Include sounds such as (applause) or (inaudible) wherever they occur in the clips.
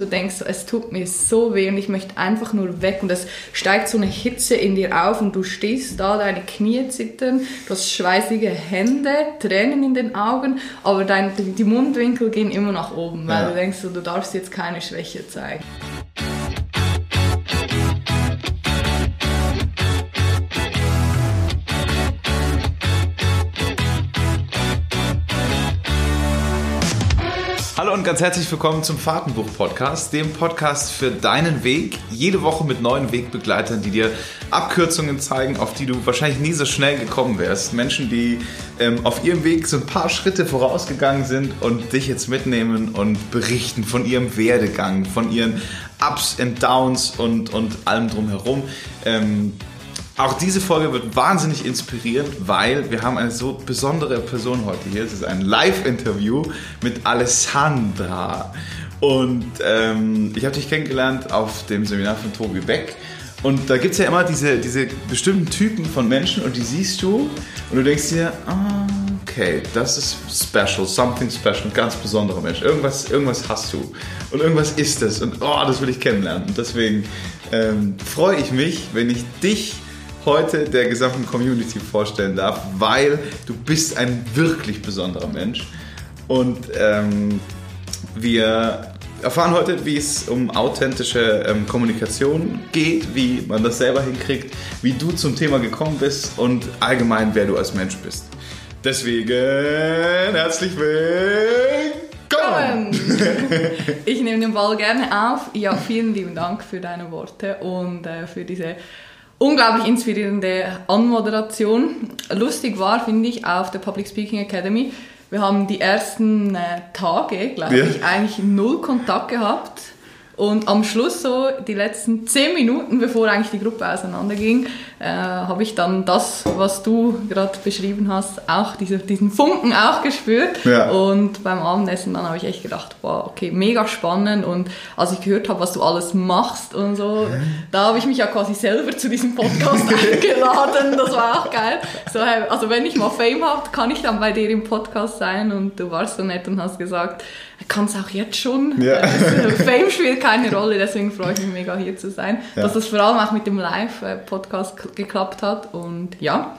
Du denkst, es tut mir so weh und ich möchte einfach nur weg und es steigt so eine Hitze in dir auf und du stehst da, deine Knie zittern, du hast schweißige Hände, Tränen in den Augen, aber dein, die Mundwinkel gehen immer nach oben, weil ja. du denkst, du darfst jetzt keine Schwäche zeigen. Hallo und ganz herzlich willkommen zum Fahrtenbuch-Podcast, dem Podcast für deinen Weg. Jede Woche mit neuen Wegbegleitern, die dir Abkürzungen zeigen, auf die du wahrscheinlich nie so schnell gekommen wärst. Menschen, die ähm, auf ihrem Weg so ein paar Schritte vorausgegangen sind und dich jetzt mitnehmen und berichten von ihrem Werdegang, von ihren Ups und Downs und, und allem drumherum. Ähm, auch diese Folge wird wahnsinnig inspirierend, weil wir haben eine so besondere Person heute hier. Es ist ein Live-Interview mit Alessandra. Und ähm, ich habe dich kennengelernt auf dem Seminar von Tobi Beck. Und da gibt es ja immer diese, diese bestimmten Typen von Menschen und die siehst du und du denkst dir, ah, okay, das ist special, something special, ein ganz besonderer Mensch. Irgendwas, irgendwas hast du und irgendwas ist es und oh, das will ich kennenlernen. Und deswegen ähm, freue ich mich, wenn ich dich heute der gesamten Community vorstellen darf, weil du bist ein wirklich besonderer Mensch. Und ähm, wir erfahren heute, wie es um authentische ähm, Kommunikation geht, wie man das selber hinkriegt, wie du zum Thema gekommen bist und allgemein, wer du als Mensch bist. Deswegen herzlich willkommen! Ich nehme den Ball gerne auf. Ja, vielen lieben Dank für deine Worte und äh, für diese unglaublich inspirierende Anmoderation. Lustig war, finde ich, auf der Public Speaking Academy. Wir haben die ersten äh, Tage, glaube ja. ich, eigentlich null Kontakt gehabt und am Schluss, so die letzten zehn Minuten, bevor eigentlich die Gruppe auseinanderging, äh, habe ich dann das, was du gerade beschrieben hast, auch diese, diesen Funken auch gespürt. Ja. Und beim Abendessen dann habe ich echt gedacht, wow, okay, mega spannend. Und als ich gehört habe, was du alles machst und so, mhm. da habe ich mich ja quasi selber zu diesem Podcast (laughs) eingeladen. Das war auch geil. So, also wenn ich mal Fame habe, kann ich dann bei dir im Podcast sein. Und du warst so nett und hast gesagt, kann es auch jetzt schon. Ja. Äh, Fame spielt keine Rolle, deswegen freue ich mich mega hier zu sein. Ja. Dass das vor allem auch mit dem Live-Podcast geklappt hat. Und ja,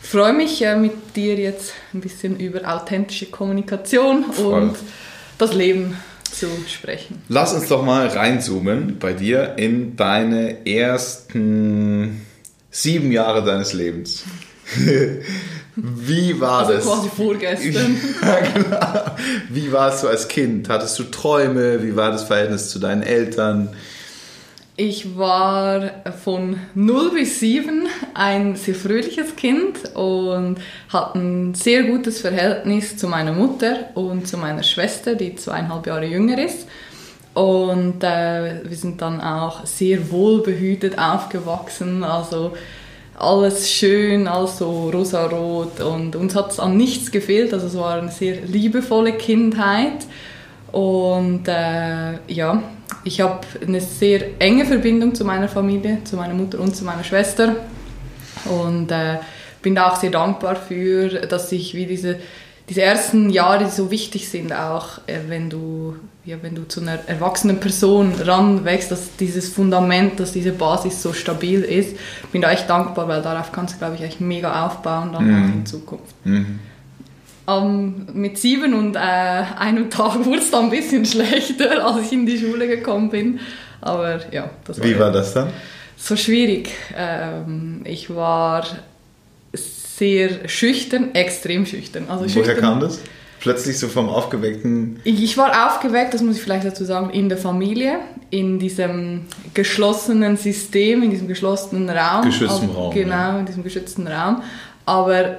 freue mich äh, mit dir jetzt ein bisschen über authentische Kommunikation Voll. und das Leben zu sprechen. Lass uns doch mal reinzoomen bei dir in deine ersten sieben Jahre deines Lebens. (laughs) Wie war also das? quasi vorgestern. (laughs) ja, genau. Wie warst du als Kind? Hattest du Träume? Wie war das Verhältnis zu deinen Eltern? Ich war von 0 bis 7 ein sehr fröhliches Kind und hatte ein sehr gutes Verhältnis zu meiner Mutter und zu meiner Schwester, die zweieinhalb Jahre jünger ist. Und äh, wir sind dann auch sehr wohlbehütet aufgewachsen. Also alles schön, alles so rosarot und uns hat es an nichts gefehlt. Also es war eine sehr liebevolle Kindheit und äh, ja, ich habe eine sehr enge Verbindung zu meiner Familie, zu meiner Mutter und zu meiner Schwester und äh, bin da auch sehr dankbar für, dass ich wie diese diese ersten Jahre, so wichtig sind, auch äh, wenn du ja, wenn du zu einer erwachsenen Person ranwächst, dass dieses Fundament, dass diese Basis so stabil ist, bin da echt dankbar, weil darauf kannst du, glaube ich, echt mega aufbauen dann mhm. in Zukunft. Mhm. Um, mit sieben und äh, einem Tag (laughs) wurde es dann ein bisschen schlechter, (laughs) als ich in die Schule gekommen bin. Aber ja, das war Wie war das dann? So schwierig. Ähm, ich war sehr schüchtern, extrem schüchtern. Also Woher schüchtern, kam das? Plötzlich so vom aufgeweckten... Ich war aufgeweckt, das muss ich vielleicht dazu sagen, in der Familie, in diesem geschlossenen System, in diesem geschlossenen Raum. Geschützten Raum. Genau, ja. in diesem geschützten Raum. Aber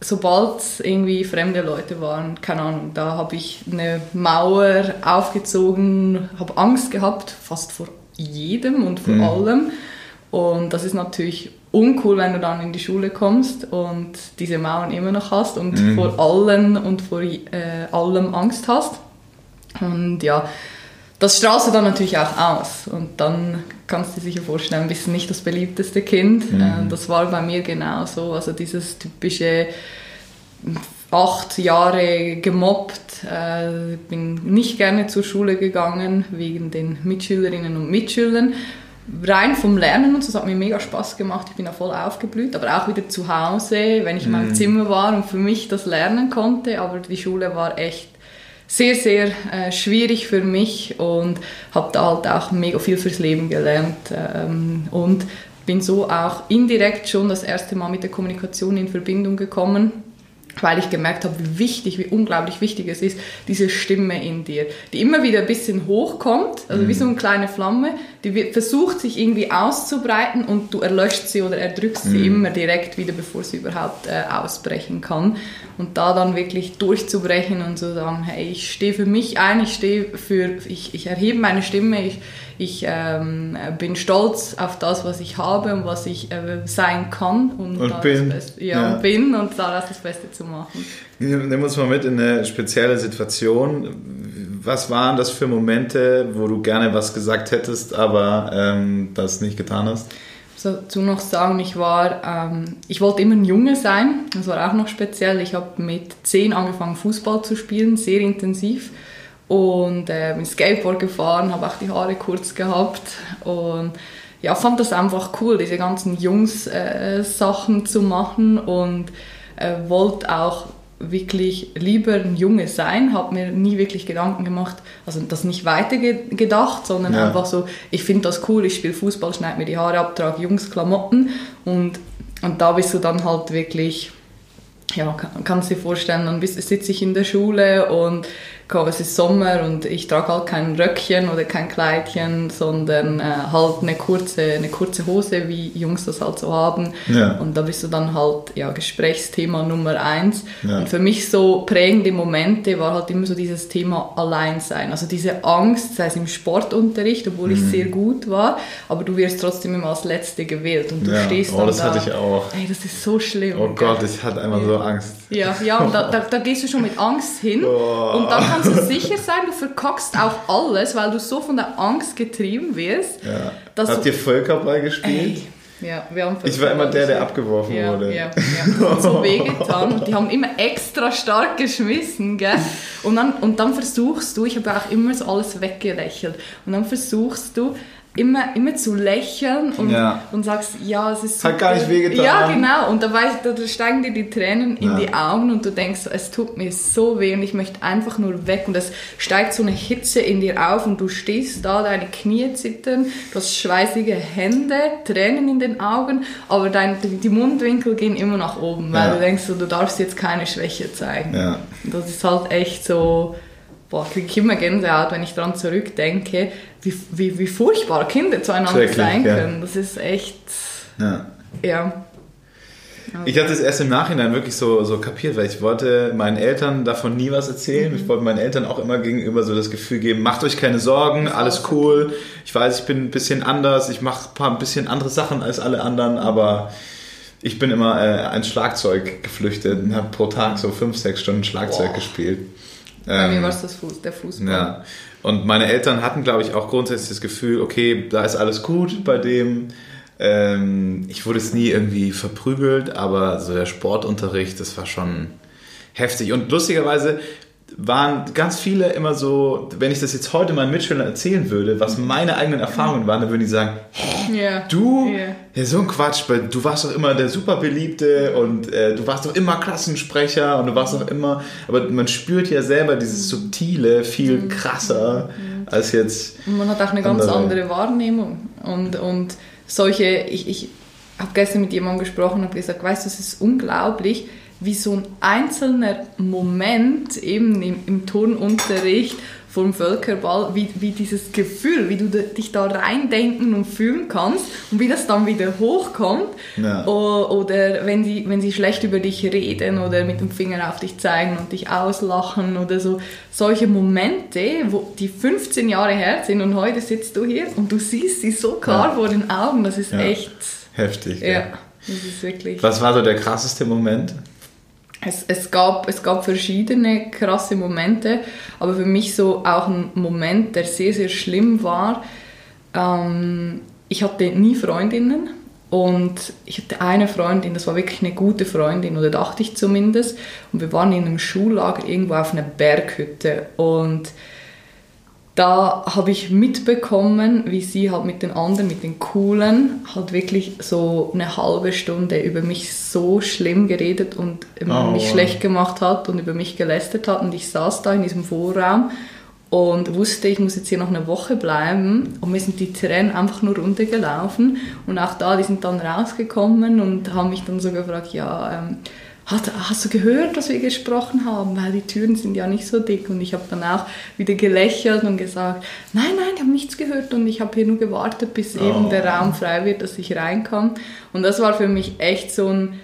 sobald irgendwie fremde Leute waren, keine Ahnung, da habe ich eine Mauer aufgezogen, habe Angst gehabt, fast vor jedem und vor mhm. allem. Und das ist natürlich uncool, wenn du dann in die Schule kommst und diese Mauern immer noch hast und mhm. vor allen und vor äh, allem Angst hast. Und ja, das strahlst du dann natürlich auch aus. Und dann kannst du dir sicher vorstellen, bist nicht das beliebteste Kind. Mhm. Äh, das war bei mir genauso. Also dieses typische acht Jahre gemobbt, äh, bin nicht gerne zur Schule gegangen wegen den Mitschülerinnen und Mitschülern. Rein vom Lernen und so, das hat mir mega Spaß gemacht, ich bin da voll aufgeblüht, aber auch wieder zu Hause, wenn ich in meinem Mhm. Zimmer war und für mich das lernen konnte, aber die Schule war echt sehr, sehr äh, schwierig für mich und habe da halt auch mega viel fürs Leben gelernt ähm, und bin so auch indirekt schon das erste Mal mit der Kommunikation in Verbindung gekommen, weil ich gemerkt habe, wie wichtig, wie unglaublich wichtig es ist, diese Stimme in dir, die immer wieder ein bisschen hochkommt, also wie so eine kleine Flamme, die wird- versucht sich irgendwie auszubreiten und du erlöscht sie oder erdrückst sie immer direkt wieder, bevor sie überhaupt äh, ausbrechen kann. Und da dann wirklich durchzubrechen und zu sagen, hey, ich stehe für mich ein, ich stehe für, ich, ich erhebe meine Stimme, ich, ich ähm, bin stolz auf das, was ich habe und was ich äh, sein kann und, Und da bin. Das Beste, ja, Ja. und bin und daraus das Beste zu machen. Nimm uns mal mit in eine spezielle Situation. Was waren das für Momente, wo du gerne was gesagt hättest, aber ähm, das nicht getan hast? So, dazu noch sagen, ich war, ähm, ich wollte immer ein Junge sein. Das war auch noch speziell. Ich habe mit zehn angefangen Fußball zu spielen, sehr intensiv und äh, bin Skateboard gefahren, habe auch die Haare kurz gehabt. Und ja, fand das einfach cool, diese ganzen Jungs-Sachen zu machen. Und äh, wollte auch wirklich lieber ein Junge sein, habe mir nie wirklich Gedanken gemacht, also das nicht weiter ge gedacht, sondern Ja. einfach so, ich finde das cool, ich spiele Fußball, schneide mir die Haare ab, trage Jungsklamotten. Und, und da bist du dann halt wirklich, ja, kann, kannst dir vorstellen, dann sitze ich in der Schule und komm, es ist Sommer und ich trage halt kein Röckchen oder kein Kleidchen, sondern äh, halt eine kurze, eine kurze Hose, wie Jungs das halt so haben. Ja. Und da bist du dann halt ja, Gesprächsthema Nummer eins. Ja. Und für mich so prägende Momente war halt immer so dieses Thema Alleinsein. Also diese Angst, sei es im Sportunterricht, obwohl Mhm. ich sehr gut war, aber du wirst trotzdem immer als Letzte gewählt und du Ja. stehst Oh, dann das da. hatte ich auch. Ey, das ist so schlimm. Oh? Gott, ich hatte einfach so Angst. Ja, ja, und da, da, da gehst du schon mit Angst hin. (laughs) Oh. Und dann kannst du sicher sein, du verkackst auch alles, weil du so von der Angst getrieben wirst. Ja. Habt du- ihr Völkerball gespielt? Ey, ja, wir haben Ich war immer der, der abgeworfen ja, wurde. Ja, ja. Das hat so wehgetan. Und die haben immer extra stark geschmissen, gell? Und dann, und dann versuchst du, ich habe auch immer so alles weggelächelt, und dann versuchst du, immer, immer zu lächeln und, Ja. und sagst, ja, es ist Hat gar nicht wehgetan. Ja, genau. Und da, weiß, da steigen dir die Tränen in Ja. die Augen und du denkst, es tut mir so weh und ich möchte einfach nur weg. Und es steigt so eine Hitze in dir auf und du stehst da, deine Knie zittern, du hast schweißige Hände, Tränen in den Augen, aber dein, die Mundwinkel gehen immer nach oben, weil Ja. du denkst, du darfst jetzt keine Schwäche zeigen. Das ist halt echt so, boah, kriege ich immer Gänsehaut, wenn ich daran zurückdenke, wie, wie, wie furchtbar Kinder zueinander sein ja. können. Das ist echt, Ja. ja. Ich hatte es erst im Nachhinein wirklich so, so kapiert, weil ich wollte meinen Eltern davon nie was erzählen. Ich wollte meinen Eltern auch immer gegenüber so das Gefühl geben, macht euch keine Sorgen, alles cool. Ich weiß, ich bin ein bisschen anders, ich mache ein paar ein bisschen andere Sachen als alle anderen, aber ich bin immer äh, ans Schlagzeug geflüchtet und habe pro Tag so fünf, sechs Stunden Schlagzeug Boah. gespielt. Bei mir Ähm, war es das Fuß, der Fußball. ja. Und meine Eltern hatten, glaube ich, auch grundsätzlich das Gefühl, okay, da ist alles gut bei dem. Ähm, ich wurde es nie irgendwie verprügelt, aber so der Sportunterricht, das war schon heftig. Und lustigerweise waren ganz viele immer so, wenn ich das jetzt heute meinen Mitschülern erzählen würde, was meine eigenen Erfahrungen waren, dann würden die sagen, Ja. Du? Ja. Ja, so ein Quatsch, weil du warst doch immer der Superbeliebte und äh, du warst doch immer Klassensprecher und du warst doch immer. Aber man spürt ja selber dieses Subtile viel krasser als jetzt. Und man hat auch eine ganz Andere. andere Wahrnehmung. Und, und solche, ich, ich habe gestern mit jemandem gesprochen und gesagt, weißt du, es ist unglaublich, wie so ein einzelner Moment eben im, im Turnunterricht vom Völkerball, wie, wie dieses Gefühl, wie du dich da reindenken und fühlen kannst und wie das dann wieder hochkommt. Ja. Oder wenn sie, wenn sie schlecht über dich reden oder mit dem Finger auf dich zeigen und dich auslachen oder so. Solche Momente, wo die 15 Jahre her sind und heute sitzt du hier und du siehst sie so klar Ja. vor den Augen. Das ist Ja. echt, Heftig. ja, Ja. das ist wirklich... Was war so der krasseste Moment? Es, es, gab, es gab verschiedene krasse Momente, aber für mich so auch ein Moment, der sehr, sehr schlimm war. Ähm, ich hatte nie Freundinnen Und ich hatte eine Freundin, das war wirklich eine gute Freundin, oder dachte ich zumindest. Und wir waren in einem Schullager irgendwo auf einer Berghütte. Und da habe ich mitbekommen, wie sie halt mit den anderen, mit den Coolen, halt wirklich so eine halbe Stunde über mich so schlimm geredet und oh, mich wow. schlecht gemacht hat und über mich gelästert hat. Und ich saß da in diesem Vorraum und wusste, ich muss jetzt hier noch eine Woche bleiben. Und mir sind die Tränen einfach nur runtergelaufen. Und auch da, die sind dann rausgekommen und haben mich dann so gefragt, ja, ähm, hast, hast du gehört, was wir gesprochen haben? Weil die Türen sind ja nicht so dick. Und ich habe dann auch wieder gelächelt und gesagt, nein, nein, ich habe nichts gehört und ich habe hier nur gewartet, bis oh. eben der Raum frei wird, dass ich reinkam. Und das war für mich echt so ein,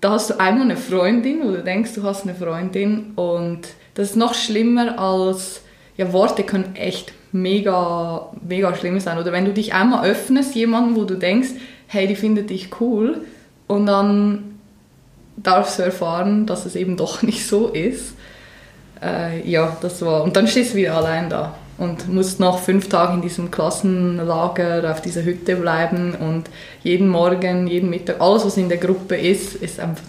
da hast du einmal eine Freundin, wo du denkst, du hast eine Freundin und das ist noch schlimmer als, ja, Worte können echt mega, mega schlimm sein. Oder wenn du dich einmal öffnest, jemanden, wo du denkst, hey, die findet dich cool und dann darfst du erfahren, dass es eben doch (laughs) nicht so ist. Äh, ja, das war. Und dann stehst du wieder allein da und musst noch fünf Tage in diesem Klassenlager auf dieser Hütte bleiben und jeden Morgen, jeden Mittag, alles was in der Gruppe ist, ist einfach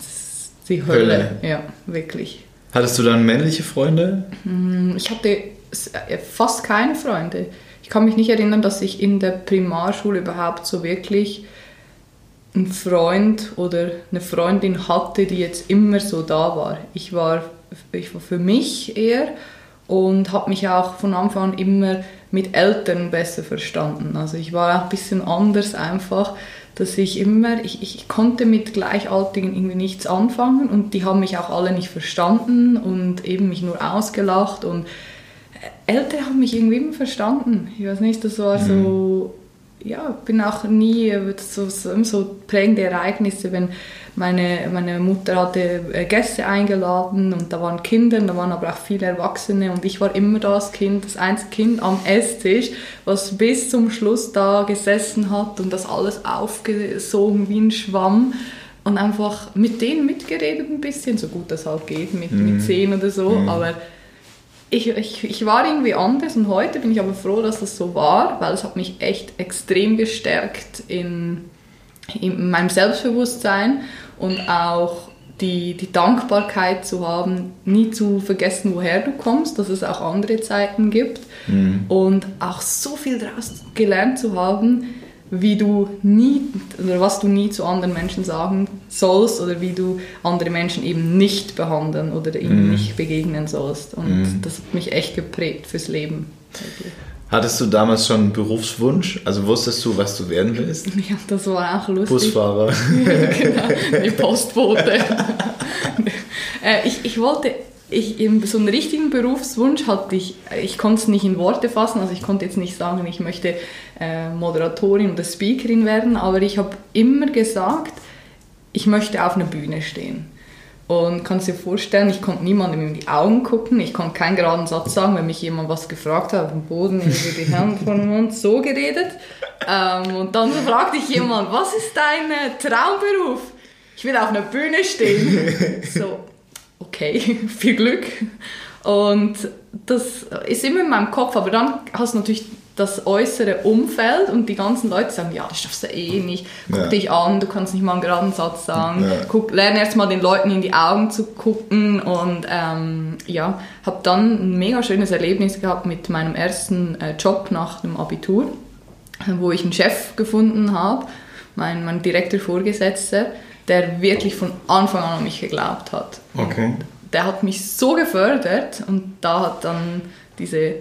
die Hölle. Hölle. Ja, wirklich. Hattest du dann männliche Freunde? Hm, ich hatte äh, fast keine Freunde. Ich kann mich nicht erinnern, dass ich in der Primarschule überhaupt so wirklich einen Freund oder eine Freundin hatte, die jetzt immer so da war. Ich war, ich war für mich eher und habe mich auch von Anfang an immer mit Eltern besser verstanden. Also ich war auch ein bisschen anders einfach, dass ich immer, ich, ich konnte mit Gleichaltrigen irgendwie nichts anfangen und die haben mich auch alle nicht verstanden und eben mich nur ausgelacht und Eltern haben mich irgendwie immer verstanden. Ich weiß nicht, das war so mhm ja, bin auch nie so, so, so prägende Ereignisse, wenn meine, meine Mutter hatte äh, Gäste eingeladen und da waren Kinder, da waren aber auch viele Erwachsene und ich war immer das Kind, das einzige Kind am Esstisch, was bis zum Schluss da gesessen hat und das alles aufgesogen wie ein Schwamm und einfach mit denen mitgeredet ein bisschen, so gut das halt geht, mit, mhm. mit zehn oder so, mhm. aber ich, ich, ich war irgendwie anders und heute bin ich aber froh, dass das so war, weil es hat mich echt extrem gestärkt in, in meinem Selbstbewusstsein und auch die, die Dankbarkeit zu haben, nie zu vergessen, woher du kommst, dass es auch andere Zeiten gibt mhm. und auch so viel daraus gelernt zu haben, wie du nie oder was du nie zu anderen Menschen sagen sollst oder wie du andere Menschen eben nicht behandeln oder ihnen mm. nicht begegnen sollst. Und mm. das hat mich echt geprägt fürs Leben. Hattest du damals schon einen Berufswunsch? Also wusstest du, was du werden willst? (laughs) Ja, das war auch lustig. Busfahrer. (laughs) genau, die (laughs) Postbote. Äh, ich, ich wollte ich, so einen richtigen Berufswunsch hatte ich, ich konnte es nicht in Worte fassen, also ich konnte jetzt nicht sagen, ich möchte äh, Moderatorin oder Speakerin werden, aber ich habe immer gesagt, ich möchte auf einer Bühne stehen. Und kannst dir vorstellen, ich konnte niemandem in die Augen gucken, ich konnte keinen geraden Satz sagen, wenn mich jemand was gefragt hat, auf dem Boden über die Hände von dem Mund, so geredet. Ähm, und dann fragte ich jemand, was ist dein äh, Traumberuf? Ich will auf einer Bühne stehen. So, okay, (laughs) viel Glück. Und das ist immer in meinem Kopf, aber dann hast du natürlich das äußere Umfeld und die ganzen Leute sagen, ja, das schaffst du eh nicht, guck ja. dich an, du kannst nicht mal einen geraden Satz sagen, ja. guck, lerne erst mal den Leuten in die Augen zu gucken und ähm, ja, habe dann ein mega schönes Erlebnis gehabt mit meinem ersten äh, Job nach dem Abitur, wo ich einen Chef gefunden habe, mein, mein direkter Vorgesetzter, der wirklich von Anfang an an mich geglaubt hat. Okay. Und der hat mich so gefördert und da hat dann diese,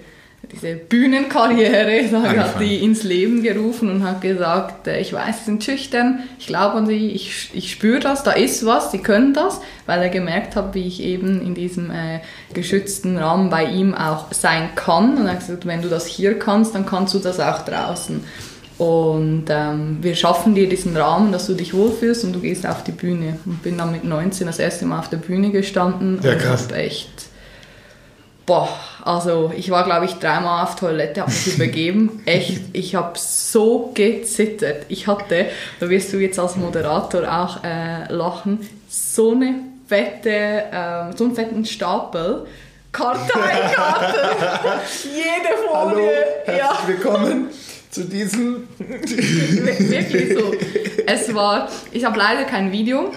diese Bühnenkarriere, (laughs) da hat die ins Leben gerufen und hat gesagt, äh, ich weiß, sie sind schüchtern, ich glaube an sie, ich, ich spüre das, da ist was, sie können das, weil er gemerkt hat, wie ich eben in diesem äh, geschützten Rahmen bei ihm auch sein kann und er hat gesagt, wenn du das hier kannst, dann kannst du das auch draußen. Und ähm, wir schaffen dir diesen Rahmen, dass du dich wohlfühlst und du gehst auf die Bühne. Und bin dann mit 19 das erste Mal auf der Bühne gestanden. Ja, krass. Echt, boah, also ich war glaube ich dreimal auf Toilette, habe mich (laughs) übergeben. Echt, ich habe so gezittert. Ich hatte, da wirst du jetzt als Moderator auch äh, lachen, so eine fette, äh, so einen fetten Stapel. Karteikarten, (laughs) jede Folie. Hallo, herzlich ja. willkommen zu diesem. (laughs) Wirklich so. Es war, ich habe leider kein Video.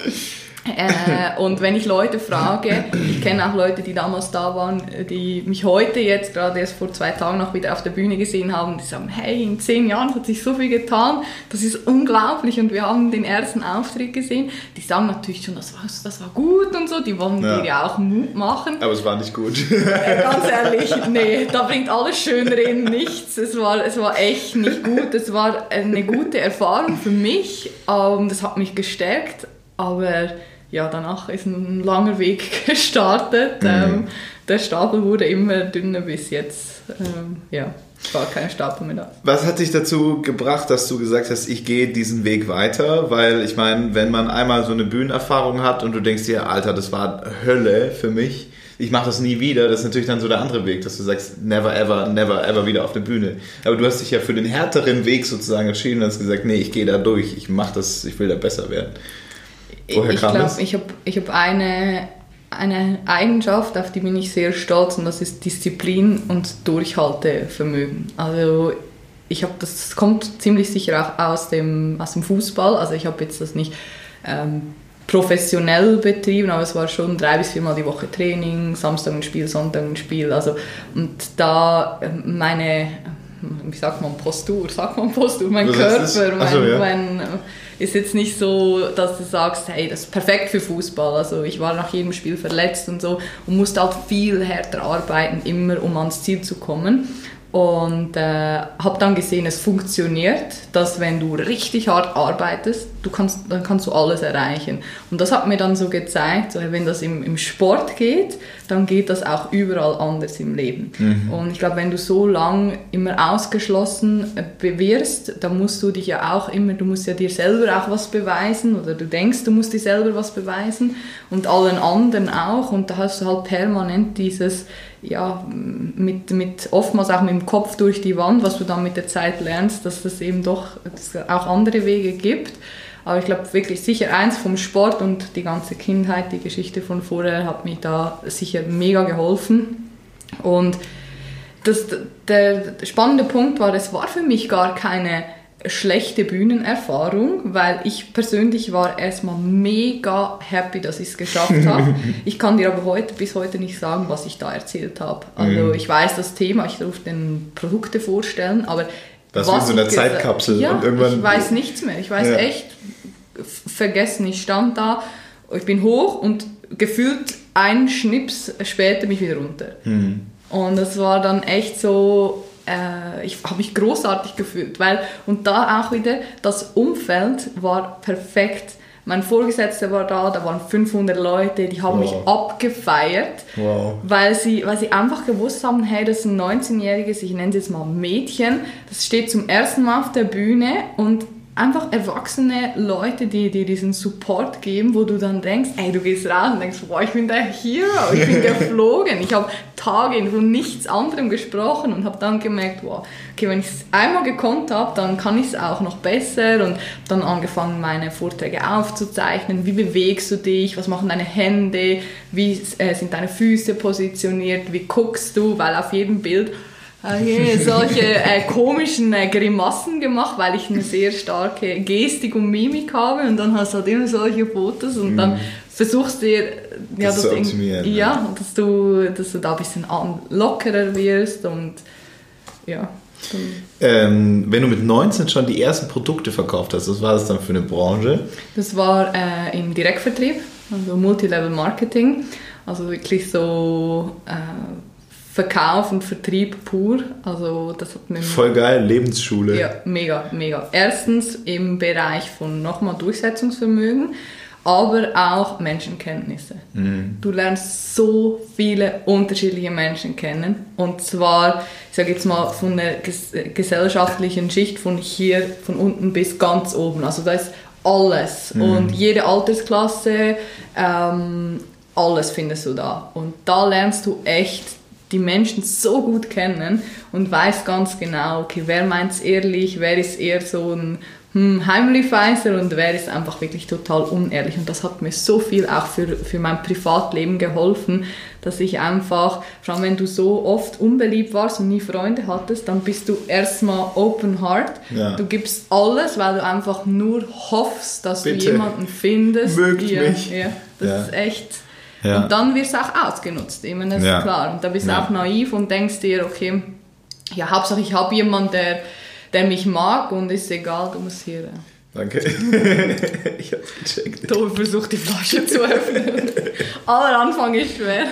Äh, und wenn ich Leute frage, ich kenne auch Leute, die damals da waren, die mich heute jetzt gerade erst vor zwei Tagen noch wieder auf der Bühne gesehen haben, die sagen, hey, in zehn Jahren hat sich so viel getan, das ist unglaublich und wir haben den ersten Auftritt gesehen. Die sagen natürlich schon, das war, das war gut und so, die wollen ja. dir ja auch Mut machen. Aber es war nicht gut. Äh, ganz ehrlich, nee, da bringt alles Schönreden nichts. Es war, es war echt nicht gut. Es war eine gute Erfahrung für mich. Ähm, das hat mich gestärkt, aber ja, danach ist ein langer Weg (laughs) gestartet. Mhm. Ähm, der Stapel wurde immer dünner bis jetzt. Ähm, ja, war kein Stapel mehr da. Was hat dich dazu gebracht, dass du gesagt hast, ich gehe diesen Weg weiter? Weil ich meine, wenn man einmal so eine Bühnenerfahrung hat und du denkst dir, Alter, das war Hölle für mich, ich mache das nie wieder, das ist natürlich dann so der andere Weg, dass du sagst, never ever, never ever wieder auf der Bühne. Aber du hast dich ja für den härteren Weg sozusagen entschieden und hast gesagt, nee, ich gehe da durch, ich mache das, ich will da besser werden. Woher ich glaube, ich habe ich hab eine, eine Eigenschaft, auf die bin ich sehr stolz und das ist Disziplin und Durchhaltevermögen. Also ich habe das kommt ziemlich sicher auch aus dem, aus dem Fußball. Also ich habe jetzt das nicht ähm, professionell betrieben, aber es war schon drei bis viermal die Woche Training, Samstag ein Spiel, Sonntag ein Spiel. Also und da ähm, meine, wie sagt man Postur, sagt man Postur, mein Körper, mein, so, ja. mein ist jetzt nicht so, dass du sagst, hey, das ist perfekt für Fußball. Also ich war nach jedem Spiel verletzt und so und musste halt viel härter arbeiten, immer um ans Ziel zu kommen und äh, habe dann gesehen, es funktioniert, dass wenn du richtig hart arbeitest, du kannst, dann kannst du alles erreichen. Und das hat mir dann so gezeigt, so, wenn das im, im Sport geht, dann geht das auch überall anders im Leben. Mhm. Und ich glaube, wenn du so lang immer ausgeschlossen äh, wirst, dann musst du dich ja auch immer, du musst ja dir selber auch was beweisen oder du denkst, du musst dir selber was beweisen und allen anderen auch und da hast du halt permanent dieses ja, mit, mit oftmals auch mit dem Kopf durch die Wand, was du dann mit der Zeit lernst, dass es eben doch auch andere Wege gibt. Aber ich glaube wirklich sicher eins vom Sport und die ganze Kindheit, die Geschichte von vorher hat mir da sicher mega geholfen. Und das, der spannende Punkt war, es war für mich gar keine schlechte Bühnenerfahrung, weil ich persönlich war erstmal mega happy, dass ich es geschafft habe. (laughs) ich kann dir aber heute bis heute nicht sagen, was ich da erzählt habe. Also mhm. ich weiß das Thema, ich durfte den Produkte vorstellen, aber das was ist in so einer Zeitkapsel ja, und irgendwann ich weiß nichts mehr. Ich weiß ja. echt vergessen. Ich stand da, ich bin hoch und gefühlt einen Schnips später mich wieder runter. Mhm. Und das war dann echt so äh, ich habe mich großartig gefühlt, weil und da auch wieder das Umfeld war perfekt. Mein Vorgesetzter war da, da waren 500 Leute, die haben wow. mich abgefeiert, wow. weil, sie, weil sie einfach gewusst haben, hey, das ist ein 19-jähriges, ich nenne es jetzt mal Mädchen, das steht zum ersten Mal auf der Bühne und einfach erwachsene Leute, die dir diesen Support geben, wo du dann denkst, ey, du gehst raus und denkst, boah, ich bin der Hero, ich bin (laughs) geflogen. ich habe Tage von nichts anderem gesprochen und habe dann gemerkt, wow, okay, wenn ich es einmal gekonnt habe, dann kann ich es auch noch besser und dann angefangen, meine Vorträge aufzuzeichnen. Wie bewegst du dich? Was machen deine Hände? Wie äh, sind deine Füße positioniert? Wie guckst du? Weil auf jedem Bild Okay, solche äh, komischen äh, Grimassen gemacht, weil ich eine sehr starke Gestik und Mimik habe und dann hast du halt immer solche Fotos und mm. dann mhm. versuchst du dir ja, das, das ja, dass du, dass du da ein bisschen lockerer wirst und ja. Ähm, wenn du mit 19 schon die ersten Produkte verkauft hast, was war das dann für eine Branche? Das war äh, im Direktvertrieb, also Multilevel Marketing, also wirklich so äh, Verkauf und Vertrieb pur. Also das hat mir Voll geil, Lebensschule. Ja, mega, mega. Erstens im Bereich von nochmal Durchsetzungsvermögen, aber auch Menschenkenntnisse. Mhm. Du lernst so viele unterschiedliche Menschen kennen und zwar, ich sage jetzt mal, von der ges gesellschaftlichen Schicht von hier, von unten bis ganz oben. Also da ist alles mhm. und jede Altersklasse, ähm, alles findest du da. Und da lernst du echt die Menschen so gut kennen und weiß ganz genau, okay, wer meint es ehrlich, wer ist eher so ein hm, Heimlichweiser und wer ist einfach wirklich total unehrlich. Und das hat mir so viel auch für, für mein Privatleben geholfen, dass ich einfach, vor allem wenn du so oft unbeliebt warst und nie Freunde hattest, dann bist du erstmal open heart. Ja. Du gibst alles, weil du einfach nur hoffst, dass Bitte. du jemanden findest. Mögt ja, mich. Ja, das Ja. ist echt. Ja. Und dann wirst du auch ausgenutzt, immer das ist Ja. klar. Und da bist du Ja. auch naiv und denkst dir, okay, ja, Hauptsache ich habe jemanden, der, der mich mag und ist egal, du musst hier. äh, Danke. (laughs) ich hab's gecheckt. Tobi versucht die Flasche zu öffnen. (laughs) Aller Anfang ist schwer.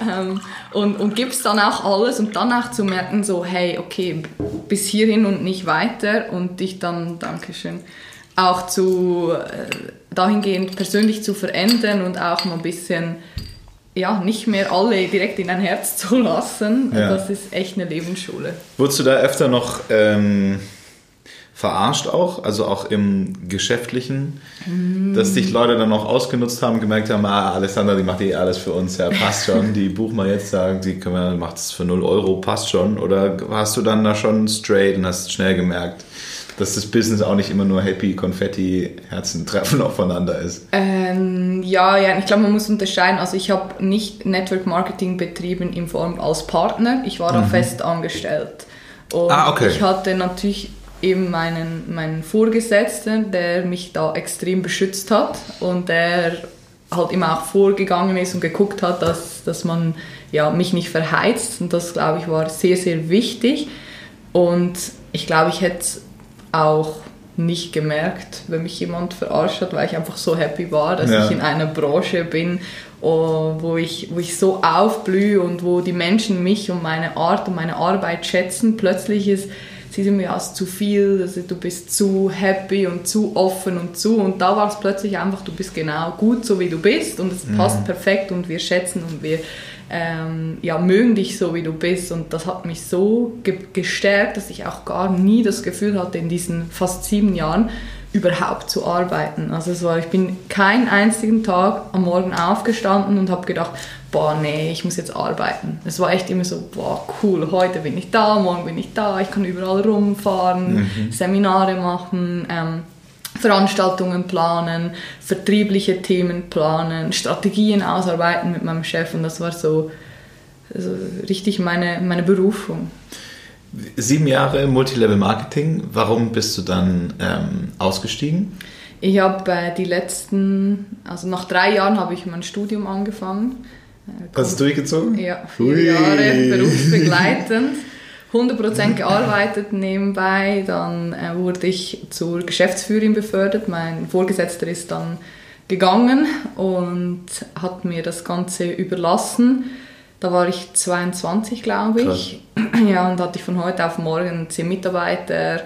ähm, und, und gibst dann auch alles und dann auch zu merken, so, hey, okay, bis hierhin und nicht weiter und dich dann, Dankeschön, auch zu äh, dahingehend persönlich zu verändern und auch mal ein bisschen, ja, nicht mehr alle direkt in dein Herz zu lassen. Ja. Das ist echt eine Lebensschule. Wurdest du da öfter noch ähm, verarscht auch? Also auch im Geschäftlichen? Dass dich Leute dann auch ausgenutzt haben, gemerkt haben, ah, Alessandra, die macht eh alles für uns, ja, passt schon. Die buchen wir jetzt, sagen, die können wir, macht es für 0 Euro, passt schon. Oder hast du dann da schon straight und hast schnell gemerkt, dass das Business auch nicht immer nur Happy, Konfetti, Herzen treffen (laughs) aufeinander ist? Ähm, ja, ja, ich glaube, man muss unterscheiden. Also ich habe nicht Network Marketing betrieben in Form als Partner. Ich war da fest angestellt. Und Mhm. Ah, okay. ich hatte natürlich eben meinen, meinen Vorgesetzten, der mich da extrem beschützt hat und der halt immer auch vorgegangen ist und geguckt hat, dass, dass man ja, mich nicht verheizt. Und das, glaube ich, war sehr, sehr wichtig. Und ich glaube, ich hätte auch nicht gemerkt, wenn mich jemand verarscht hat, weil ich einfach so happy war, dass Ja. ich in einer Branche bin, oh, wo ich, wo ich so aufblühe und wo die Menschen mich und meine Art und meine Arbeit schätzen. Plötzlich ist sie sind mir als zu viel, also du bist zu happy und zu offen und zu und da war es plötzlich einfach, du bist genau gut so wie du bist und es passt perfekt und wir schätzen und wir ähm, ja, mögen dich so wie du bist und das hat mich so ge gestärkt, dass ich auch gar nie das Gefühl hatte in diesen fast sieben Jahren überhaupt zu arbeiten. Also es war, ich bin keinen einzigen Tag am Morgen aufgestanden und habe gedacht, boah, nee, ich muss jetzt arbeiten. Es war echt immer so, boah, cool, heute bin ich da, morgen bin ich da, ich kann überall rumfahren, Seminare machen, ähm, Veranstaltungen planen, vertriebliche Themen planen, Strategien ausarbeiten mit meinem Chef und das war so also richtig meine, meine Berufung. Sieben Jahre Multilevel Marketing, warum bist du dann ähm, ausgestiegen? Ich habe äh, die letzten, also nach drei Jahren habe ich mein Studium angefangen. Hast du durchgezogen? Ja, vier Hui. Jahre berufsbegleitend. (laughs) 100% gearbeitet nebenbei, dann äh, wurde ich zur Geschäftsführerin befördert. Mein Vorgesetzter ist dann gegangen und hat mir das Ganze überlassen. Da war ich 22, glaube ich. (clears throat) Ja, und hatte ich von heute auf morgen 10 Mitarbeiter,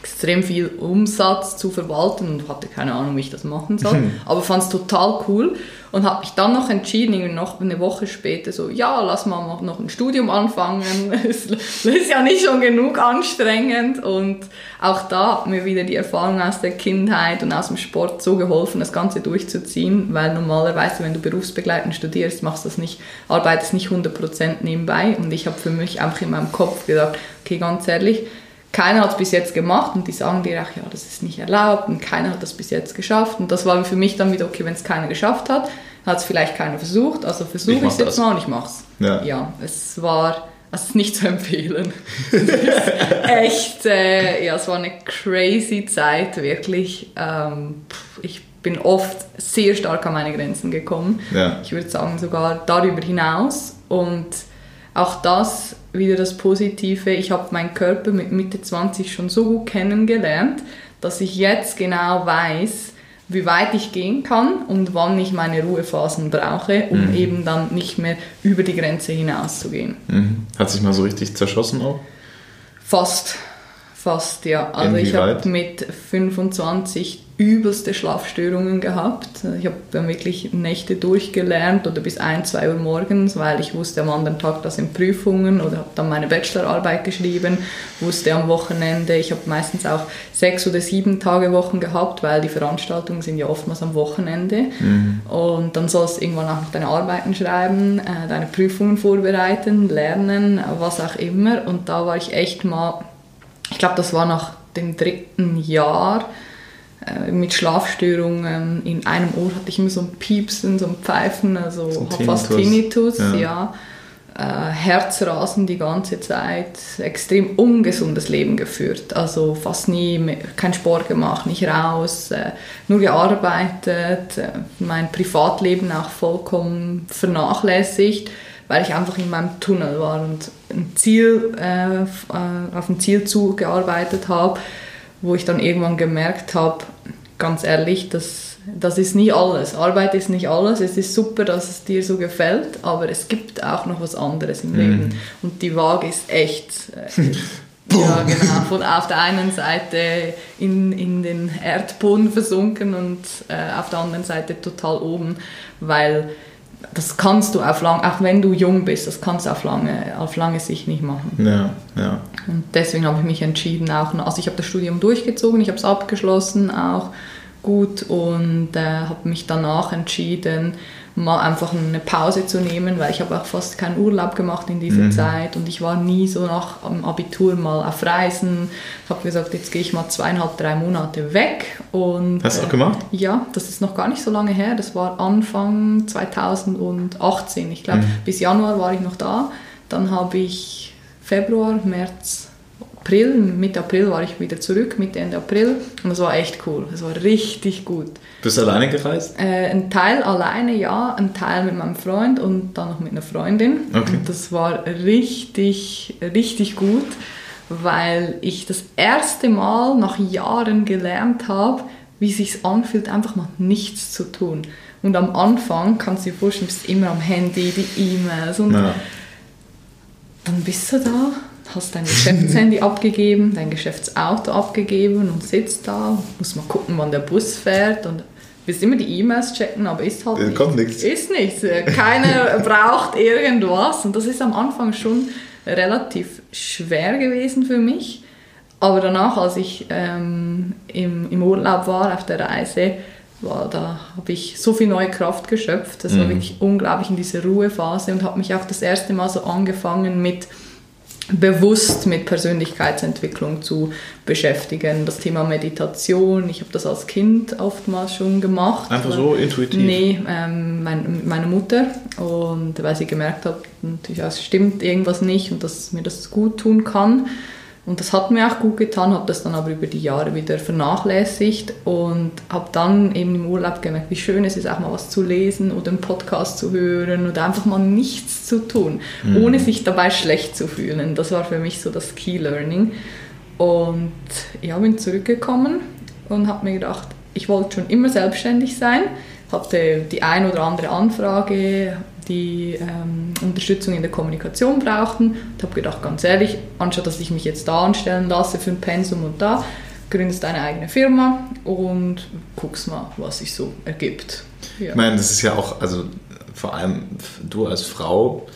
extrem viel Umsatz zu verwalten und hatte keine Ahnung, wie ich das machen soll. (laughs) Aber fand es total cool und habe mich dann noch entschieden, noch eine Woche später so, ja, lass mal noch ein Studium anfangen. (laughs) Es ist ja nicht schon genug anstrengend und auch da hat mir wieder die Erfahrung aus der Kindheit und aus dem Sport so geholfen, das Ganze durchzuziehen, weil normalerweise, wenn du berufsbegleitend studierst, machst du das nicht, arbeitest nicht 100% nebenbei und ich habe für mich einfach in meinem Kopf gedacht, okay, ganz ehrlich, keiner hat es bis jetzt gemacht und die sagen dir auch, ja, das ist nicht erlaubt und keiner hat das bis jetzt geschafft. Und das war für mich dann wieder, okay, wenn es keiner geschafft hat, hat es vielleicht keiner versucht, also versuche Ich es jetzt das. mal und ich mach's. Ja. ja, es war also es ist nicht zu empfehlen. (laughs) Echt, äh, ja, es war eine crazy Zeit, wirklich. Ähm, ich bin oft sehr stark an meine Grenzen gekommen. Ja. Ich würde sagen sogar darüber hinaus. Und auch das wieder das Positive. Ich habe meinen Körper mit Mitte 20 schon so gut kennengelernt, dass ich jetzt genau weiß, wie weit ich gehen kann und wann ich meine Ruhephasen brauche, um eben dann nicht mehr über die Grenze hinauszugehen. Mhm. Hat sich mal so richtig zerschossen auch? Fast, fast, ja. Also ich habe Inwieweit? mit 25 übelste Schlafstörungen gehabt. Ich habe dann wirklich Nächte durchgelernt oder bis 1, 2 Uhr morgens, weil ich wusste am anderen Tag, das sind Prüfungen oder habe dann meine Bachelorarbeit geschrieben, wusste am Wochenende, ich habe meistens auch sechs oder sieben Tage Wochen gehabt, weil die Veranstaltungen sind ja oftmals am Wochenende mhm. und dann sollst du irgendwann auch noch deine Arbeiten schreiben, äh, deine Prüfungen vorbereiten, lernen, was auch immer und da war ich echt mal, ich glaube, das war nach dem dritten Jahr, mit Schlafstörungen. In einem Ohr hatte ich immer so ein Piepsen, so ein Pfeifen, also so fast Tinnitus, ja. ja. Äh, Herzrasen die ganze Zeit, extrem ungesundes Leben geführt. Also fast nie mehr, kein Sport gemacht, nicht raus, äh, nur gearbeitet, äh, mein Privatleben auch vollkommen vernachlässigt, weil ich einfach in meinem Tunnel war und ein Ziel, äh, äh auf ein Ziel zugearbeitet habe wo ich dann irgendwann gemerkt habe, ganz ehrlich, das, das ist nie alles. Arbeit ist nicht alles. Es ist super, dass es dir so gefällt, aber es gibt auch noch was anderes im mhm. Leben. Und die Waage ist echt. Äh, (laughs) ja, genau. Von auf der einen Seite in, in den Erdboden versunken und äh, auf der anderen Seite total oben, weil das kannst du auf lang, auch wenn du jung bist, das kannst du auf lange, auf lange Sicht nicht machen. Ja, ja. Und deswegen habe ich mich entschieden, auch, also ich habe das Studium durchgezogen, ich habe es abgeschlossen auch gut und äh, habe mich danach entschieden, mal einfach eine Pause zu nehmen, weil ich habe auch fast keinen Urlaub gemacht in dieser mhm. Zeit und ich war nie so nach dem Abitur mal auf Reisen. Ich habe gesagt, jetzt gehe ich mal zweieinhalb, drei Monate weg. Und, Hast du auch gemacht? Äh, ja, das ist noch gar nicht so lange her. Das war Anfang 2018. Ich glaube, mhm. bis Januar war ich noch da. Dann habe ich Februar, März, April, Mitte April war ich wieder zurück, Mitte, Ende April. Und es war echt cool. Es war richtig gut. Bist du alleine gereist? Äh, ein Teil alleine, ja. Ein Teil mit meinem Freund und dann noch mit einer Freundin. Okay. Und das war richtig, richtig gut, weil ich das erste Mal nach Jahren gelernt habe, wie es sich anfühlt, einfach mal nichts zu tun. Und am Anfang kannst du dir vorstellen, du bist immer am Handy, die E-Mails und ja. dann bist du da hast dein Geschäftshandy abgegeben, dein Geschäftsauto abgegeben und sitzt da, muss mal gucken, wann der Bus fährt und willst immer die E-Mails checken, aber ist halt nicht. Kommt nichts. Ist nichts. Keiner (laughs) braucht irgendwas und das ist am Anfang schon relativ schwer gewesen für mich. Aber danach, als ich ähm, im, im Urlaub war, auf der Reise, war, da habe ich so viel neue Kraft geschöpft. Das mhm. war wirklich unglaublich in dieser Ruhephase und habe mich auch das erste Mal so angefangen mit bewusst mit Persönlichkeitsentwicklung zu beschäftigen. Das Thema Meditation, ich habe das als Kind oftmals schon gemacht. Einfach so intuitiv? Nee, ähm, mein, meine Mutter. Und weil sie gemerkt hat, ja, es stimmt irgendwas nicht und dass mir das gut tun kann, und das hat mir auch gut getan, habe das dann aber über die Jahre wieder vernachlässigt und habe dann eben im Urlaub gemerkt, wie schön es ist, auch mal was zu lesen oder einen Podcast zu hören oder einfach mal nichts zu tun, mhm. ohne sich dabei schlecht zu fühlen. Das war für mich so das Key Learning. Und ich bin zurückgekommen und habe mir gedacht, ich wollte schon immer selbstständig sein, hatte die ein oder andere Anfrage, die ähm, Unterstützung in der Kommunikation brauchten. Und habe gedacht, ganz ehrlich, anstatt dass ich mich jetzt da anstellen lasse für ein Pensum und da, gründest deine eigene Firma und guckst mal, was sich so ergibt. Ja. Ich meine, das ist ja auch, also vor allem du als Frau,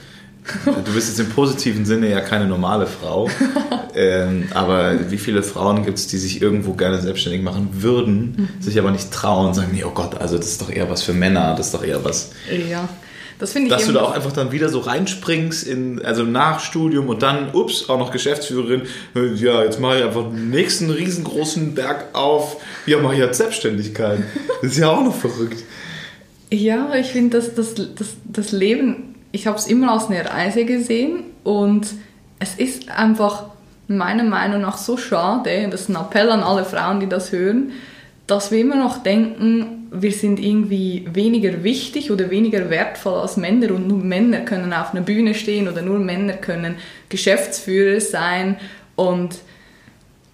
du bist jetzt im positiven Sinne ja keine normale Frau, (laughs) ähm, aber wie viele Frauen gibt es, die sich irgendwo gerne selbstständig machen würden, mhm. sich aber nicht trauen und sagen, nee, oh Gott, also das ist doch eher was für Männer, das ist doch eher was. Ja. Das finde ich Dass du da auch einfach dann wieder so reinspringst, in, also nach Studium und dann, ups, auch noch Geschäftsführerin. Ja, jetzt mache ich einfach den nächsten riesengroßen Berg auf. Ja, mache ich jetzt Selbstständigkeit. (laughs) Das ist ja auch noch verrückt. Ja, ich finde, dass das, das, das Leben, ich habe es immer als eine Reise gesehen und es ist einfach meiner Meinung nach so schade, das ist ein Appell an alle Frauen, die das hören, dass wir immer noch denken, wir sind irgendwie weniger wichtig oder weniger wertvoll als Männer und nur Männer können auf einer Bühne stehen oder nur Männer können Geschäftsführer sein und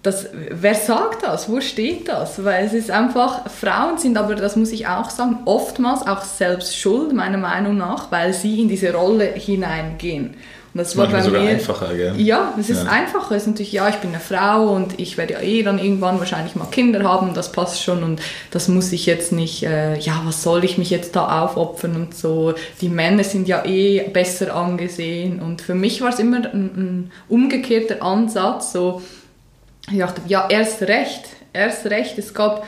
das, wer sagt das? Wo steht das? Weil es ist einfach, Frauen sind aber, das muss ich auch sagen, oftmals auch selbst schuld, meiner Meinung nach, weil sie in diese Rolle hineingehen. Das, war ist bei sogar mir einfacher, gell? ja, es ist Ja. einfacher. Es ist natürlich, ja, ich bin eine Frau und ich werde ja eh dann irgendwann wahrscheinlich mal Kinder haben, das passt schon und das muss ich jetzt nicht, äh, ja, was soll ich mich jetzt da aufopfern und so. Die Männer sind ja eh besser angesehen und für mich war es immer ein, ein umgekehrter Ansatz, so, ich dachte, ja, erst recht, erst recht. Es gab,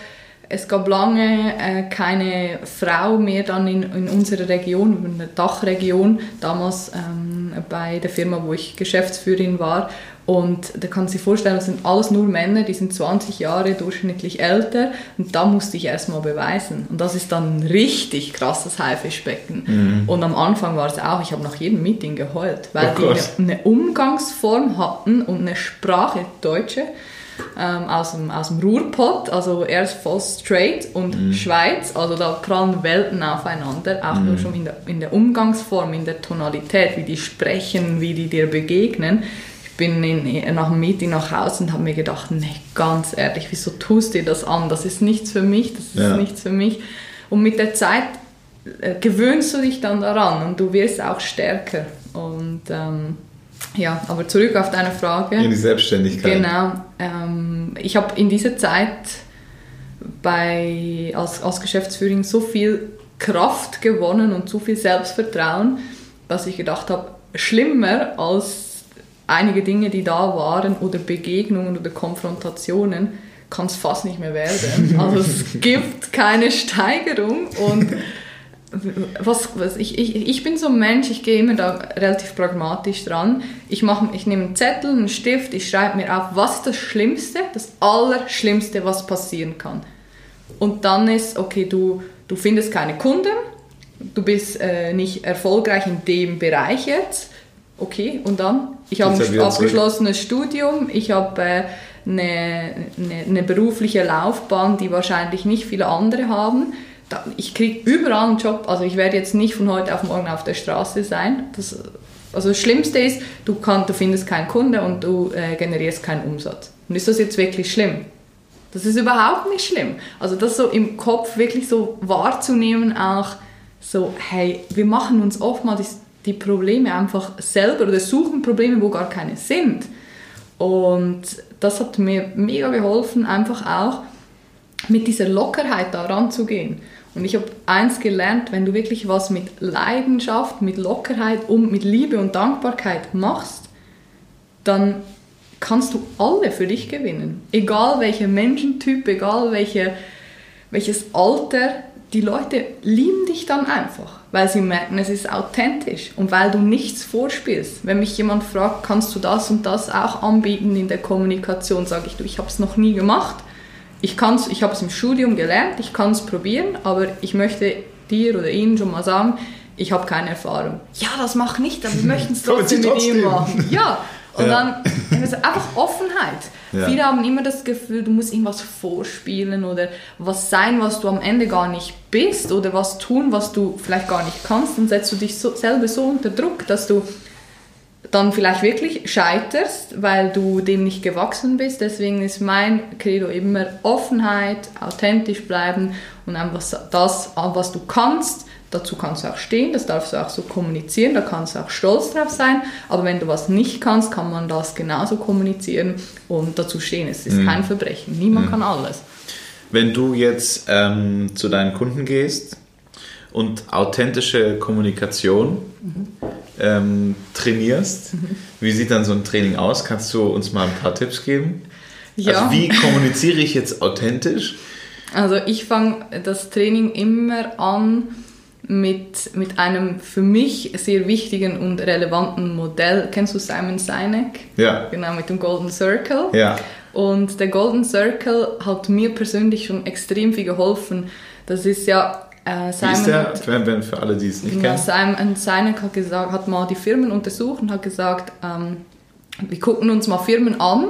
es gab lange äh, keine Frau mehr dann in, in unserer Region, in der Dachregion, damals ähm, bei der Firma, wo ich Geschäftsführerin war. Und da kann man sich vorstellen, das sind alles nur Männer, die sind 20 Jahre durchschnittlich älter. Und da musste ich erstmal beweisen. Und das ist dann ein richtig krasses Haifischbecken. Und am Anfang war es auch, ich habe nach jedem Meeting geheult, weil Oh die eine Umgangsform hatten und eine Sprache, Deutsche, ähm, aus, dem, aus dem Ruhrpott, also erst voll straight und Schweiz, also da prallen Welten aufeinander, auch nur schon in der, in der Umgangsform, in der Tonalität, wie die sprechen, wie die dir begegnen. Ich bin in, nach dem Meeting nach Hause und habe mir gedacht, nee, ganz ehrlich, wieso tust du dir das an? Das ist nichts für mich, das ist Ja. nichts für mich. Und mit der Zeit äh, gewöhnst du dich dann daran und du wirst auch stärker. Und ähm, ja, aber zurück auf deine Frage. In die Selbstständigkeit. Genau. Ähm, ich habe in dieser Zeit bei, als, als Geschäftsführerin so viel Kraft gewonnen und so viel Selbstvertrauen, dass ich gedacht habe, schlimmer als einige Dinge, die da waren oder Begegnungen oder Konfrontationen, kann es fast nicht mehr werden. (laughs) Also es gibt keine Steigerung und was, was ich, ich, ich bin so ein Mensch, ich gehe immer da relativ pragmatisch dran. Ich, mach, ich nehme einen Zettel, einen Stift, ich schreibe mir auf, was ist das Schlimmste, das Allerschlimmste, was passieren kann. Und dann ist, okay, du, du findest keine Kunden, du bist äh, nicht erfolgreich in dem Bereich jetzt, okay, und dann? Ich habe ein abgeschlossenes Studium, ich habe äh, eine, eine, eine berufliche Laufbahn, die wahrscheinlich nicht viele andere haben. Ich kriege überall einen Job, also ich werde jetzt nicht von heute auf morgen auf der Straße sein. Das, also das Schlimmste ist, du, kann, du findest keinen Kunde und du äh, generierst keinen Umsatz. Und ist das jetzt wirklich schlimm? Das ist überhaupt nicht schlimm. Also das so im Kopf wirklich so wahrzunehmen, auch so, hey, wir machen uns oftmals die Probleme einfach selber oder suchen Probleme, wo gar keine sind. Und das hat mir mega geholfen, einfach auch mit dieser Lockerheit da ranzugehen. Und ich habe eins gelernt, wenn du wirklich was mit Leidenschaft, mit Lockerheit und mit Liebe und Dankbarkeit machst, dann kannst du alle für dich gewinnen. Egal welcher Menschentyp, egal welche, welches Alter, die Leute lieben dich dann einfach, weil sie merken, es ist authentisch und weil du nichts vorspielst. Wenn mich jemand fragt, kannst du das und das auch anbieten in der Kommunikation, sage ich, du, ich habe es noch nie gemacht. Ich, kann's, ich habe es im Studium gelernt, ich kann es probieren, aber ich möchte dir oder ihnen schon mal sagen, ich habe keine Erfahrung. Ja, das mach nicht, aber wir (laughs) möchten es Sie trotzdem mit ihm trotzdem. machen. Ja, (laughs) und Ja. dann also einfach Offenheit. Ja. Viele haben immer das Gefühl, du musst irgendwas vorspielen oder was sein, was du am Ende gar nicht bist oder was tun, was du vielleicht gar nicht kannst. Dann setzt du dich so, selber so unter Druck, dass du dann vielleicht wirklich scheiterst, weil du dem nicht gewachsen bist. Deswegen ist mein Credo immer Offenheit, authentisch bleiben und einfach das, was du kannst, dazu kannst du auch stehen, das darfst du auch so kommunizieren, da kannst du auch stolz drauf sein. Aber wenn du was nicht kannst, kann man das genauso kommunizieren und dazu stehen. Es ist kein Verbrechen, niemand kann alles. Wenn du jetzt ähm, zu deinen Kunden gehst und authentische Kommunikation ähm, trainierst, wie sieht dann so ein Training aus? Kannst du uns mal ein paar Tipps geben? Ja. Also wie kommuniziere ich jetzt authentisch? Also ich fange das Training immer an mit, mit einem für mich sehr wichtigen und relevanten Modell. Kennst du Simon Sinek? Ja. Genau, mit dem Golden Circle. Ja. Und der Golden Circle hat mir persönlich schon extrem viel geholfen. Das ist ja äh, Simon ist der, hat- für, alle, die es nicht ja, kennen? Simon Sinek hat, gesagt, hat mal die Firmen untersucht und hat gesagt, ähm, wir gucken uns mal Firmen an,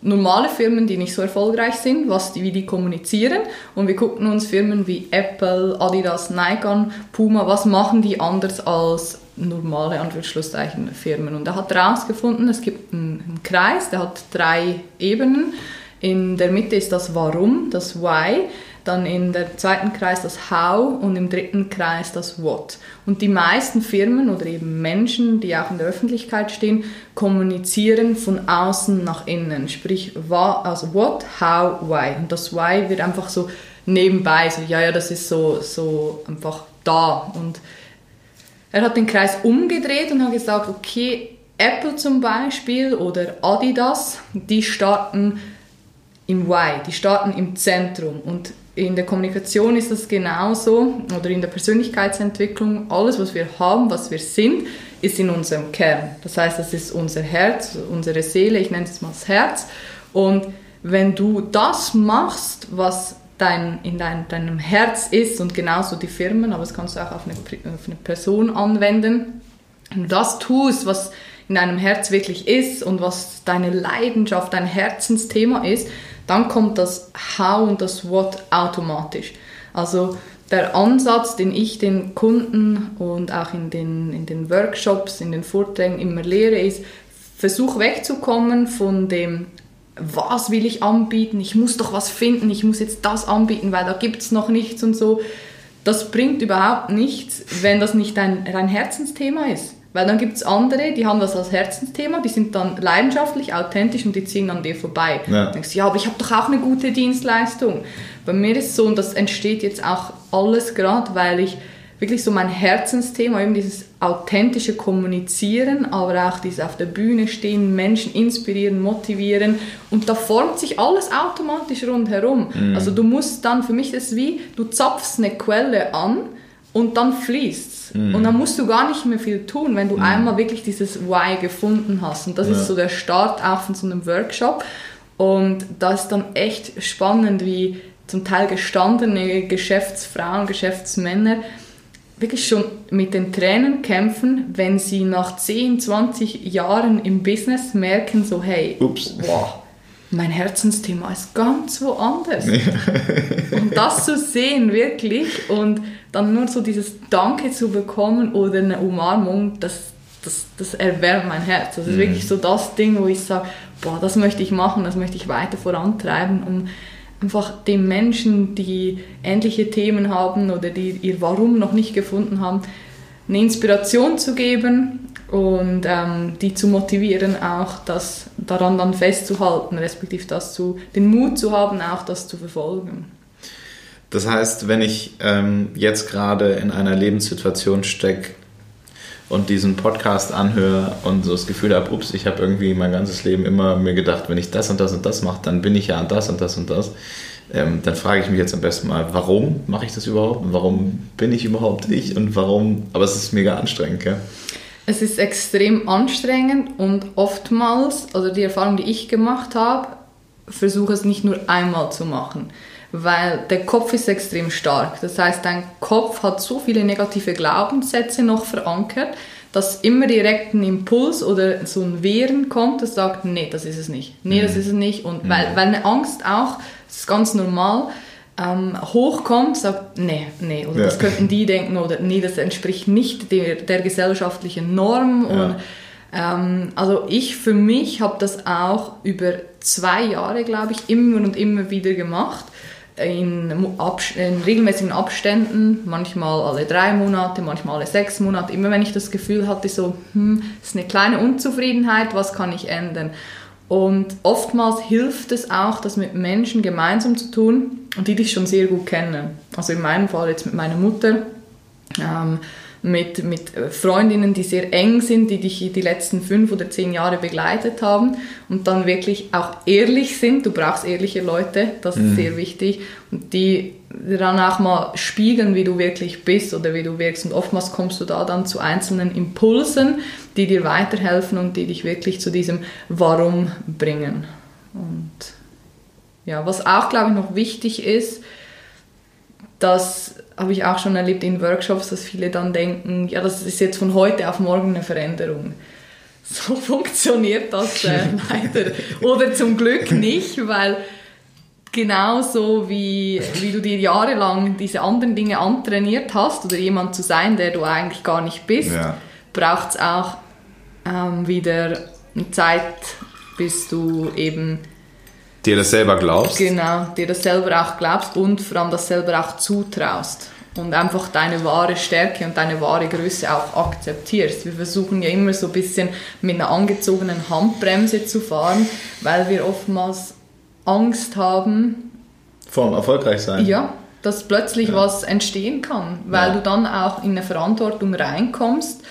normale Firmen, die nicht so erfolgreich sind, was die, wie die kommunizieren. Und wir gucken uns Firmen wie Apple, Adidas, Nike an, Puma, was machen die anders als normale Anführungsschlusszeichen Firmen? Und er hat herausgefunden, es gibt einen, einen Kreis, der hat drei Ebenen, in der Mitte ist das Warum, das Why, dann in der zweiten Kreis das How und im dritten Kreis das What. Und die meisten Firmen oder eben Menschen, die auch in der Öffentlichkeit stehen, kommunizieren von außen nach innen. Sprich, also What, How, Why. Und das Why wird einfach so nebenbei, so ja, ja, das ist so, so einfach da. Und er hat den Kreis umgedreht und hat gesagt, okay, Apple zum Beispiel oder Adidas, die starten im Why, die starten im Zentrum. Und in der Kommunikation ist das genauso oder in der Persönlichkeitsentwicklung. Alles, was wir haben, was wir sind, ist in unserem Kern. Das heißt, das ist unser Herz, unsere Seele, ich nenne es mal das Herz. Und wenn du das machst, was dein, in dein, deinem Herz ist und genauso die Firmen, aber das kannst du auch auf eine, auf eine Person anwenden, wenn du das tust, was in deinem Herz wirklich ist und was deine Leidenschaft, dein Herzensthema ist, dann kommt das How und das What automatisch. Also der Ansatz, den ich den Kunden und auch in den, in den Workshops, in den Vorträgen immer lehre, ist, versuch wegzukommen von dem, was will ich anbieten, ich muss doch was finden, ich muss jetzt das anbieten, weil da gibt es noch nichts und so. Das bringt überhaupt nichts, wenn das nicht dein, dein Herzensthema ist. Weil dann gibt es andere, die haben das als Herzensthema, die sind dann leidenschaftlich, authentisch und die ziehen an dir vorbei. Ja. Du denkst, ja, aber ich habe doch auch eine gute Dienstleistung. Bei mir ist es so, und das entsteht jetzt auch alles gerade, weil ich wirklich so mein Herzensthema, eben dieses authentische Kommunizieren, aber auch dieses auf der Bühne stehen, Menschen inspirieren, motivieren und da formt sich alles automatisch rundherum. Mhm. Also du musst dann, für mich ist es wie, du zapfst eine Quelle an und dann fließt mhm. Und dann musst du gar nicht mehr viel tun, wenn du mhm. einmal wirklich dieses Why gefunden hast. Und das ja. ist so der Start auch von so einem Workshop. Und das ist dann echt spannend, wie zum Teil gestandene Geschäftsfrauen, Geschäftsmänner wirklich schon mit den Tränen kämpfen, wenn sie nach 10, 20 Jahren im Business merken, so hey, Ups. wow, mein Herzensthema ist ganz woanders. (laughs) und das zu sehen wirklich und dann nur so dieses Danke zu bekommen oder eine Umarmung, das, das, das erwärmt mein Herz. Das ist mhm. wirklich so das Ding, wo ich sage, boah, das möchte ich machen, das möchte ich weiter vorantreiben, um einfach den Menschen, die ähnliche Themen haben oder die ihr Warum noch nicht gefunden haben, eine Inspiration zu geben und ähm, die zu motivieren, auch das daran dann festzuhalten, respektive das zu, den Mut zu haben, auch das zu verfolgen. Das heißt, wenn ich ähm, jetzt gerade in einer Lebenssituation stecke und diesen Podcast anhöre und so das Gefühl habe, ups, ich habe irgendwie mein ganzes Leben immer mir gedacht, wenn ich das und das und das mache, dann bin ich ja das und das und das. Ähm, dann frage ich mich jetzt am besten mal, warum mache ich das überhaupt? Warum bin ich überhaupt ich? Und warum? Aber es ist mega anstrengend, gell? Es ist extrem anstrengend und oftmals, also die Erfahrung, die ich gemacht habe, versuche es nicht nur einmal zu machen, weil der Kopf ist extrem stark. Das heißt, dein Kopf hat so viele negative Glaubenssätze noch verankert, dass immer direkt ein Impuls oder so ein Wehren kommt, das sagt, nee, das ist es nicht. Nee, das mhm. ist es nicht. Und weil, mhm. weil eine Angst auch, das ist ganz normal, ähm, hochkommt, sagt, nee, nee, oder ja. das könnten die denken, oder nee, das entspricht nicht der, der gesellschaftlichen Norm. Ja. Und, ähm, also ich für mich habe das auch über zwei Jahre, glaube ich, immer und immer wieder gemacht. In, in, regelmäßigen Abständen, manchmal alle drei Monate, manchmal alle sechs Monate, immer wenn ich das Gefühl hatte, so, hm, ist eine kleine Unzufriedenheit, was kann ich ändern? Und oftmals hilft es auch, das mit Menschen gemeinsam zu tun, die dich schon sehr gut kennen. Also in meinem Fall jetzt mit meiner Mutter, ähm, mit, mit Freundinnen, die sehr eng sind, die dich die letzten fünf oder zehn Jahre begleitet haben und dann wirklich auch ehrlich sind. Du brauchst ehrliche Leute, das mhm. ist sehr wichtig. Und die dann auch mal spiegeln, wie du wirklich bist oder wie du wirkst. Und oftmals kommst du da dann zu einzelnen Impulsen, die dir weiterhelfen und die dich wirklich zu diesem Warum bringen. Und ja, was auch, glaube ich, noch wichtig ist, das habe ich auch schon erlebt in Workshops, dass viele dann denken, ja, das ist jetzt von heute auf morgen eine Veränderung. So (laughs) funktioniert das äh, (laughs) leider. Oder zum Glück nicht, weil genauso wie, wie du dir jahrelang diese anderen Dinge antrainiert hast oder jemand zu sein, der du eigentlich gar nicht bist, ja. braucht es auch ähm, wieder eine Zeit, bis du eben dir das selber glaubst. Genau, dir das selber auch glaubst und vor allem das selber auch zutraust und einfach deine wahre Stärke und deine wahre Größe auch akzeptierst. Wir versuchen ja immer so ein bisschen mit einer angezogenen Handbremse zu fahren, weil wir oftmals Angst haben. Vor dem Erfolgreichsein. Ja, dass plötzlich ja. was entstehen kann, weil ja. du dann auch in eine Verantwortung reinkommst,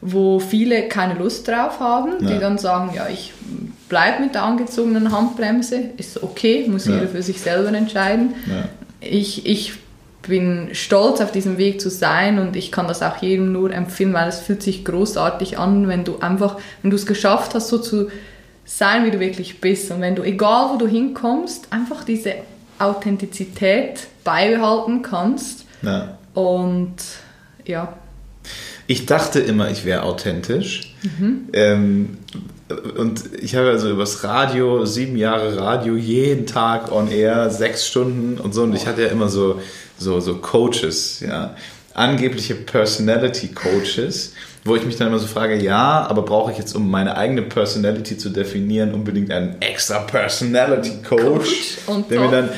wo viele keine Lust drauf haben, ja. die dann sagen, ja, ich bleibe mit der angezogenen Handbremse, ist okay, muss jeder für sich selber entscheiden. Ich, ich bin stolz auf diesem Weg zu sein und ich kann das auch jedem nur empfehlen, weil es fühlt sich großartig an, wenn du einfach, wenn du es geschafft hast, so zu sein, wie du wirklich bist und wenn du, egal wo du hinkommst, einfach diese Authentizität beibehalten kannst ja. und ja. Ich dachte immer, ich wäre authentisch. Mhm. Ähm, und ich habe also übers Radio, sieben Jahre Radio, jeden Tag on air, sechs Stunden und so. Und ich hatte ja immer so so, so Coaches, ja, angebliche Personality Coaches, wo ich mich dann immer so frage, ja, aber brauche ich jetzt, um meine eigene Personality zu definieren, unbedingt einen extra Personality Coach, Coach der mir dann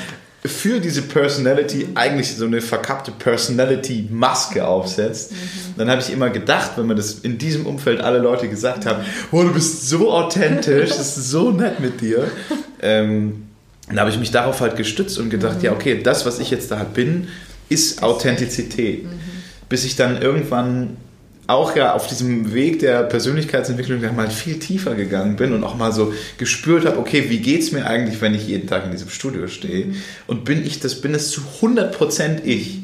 für diese Personality eigentlich so eine verkappte Personality-Maske aufsetzt. Mhm. Dann habe ich immer gedacht, wenn man das in diesem Umfeld alle Leute gesagt haben, oh, du bist so authentisch, das ist so nett mit dir. Ähm, dann habe ich mich darauf halt gestützt und gedacht, mhm. ja, okay, das, was ich jetzt da halt bin, ist Authentizität. Mhm. Bis ich dann irgendwann auch ja auf diesem Weg der Persönlichkeitsentwicklung dann mal viel tiefer gegangen bin und auch mal so gespürt habe, okay, wie geht es mir eigentlich, wenn ich jeden Tag in diesem Studio stehe? Mhm. Und bin ich das, bin es zu 100% ich?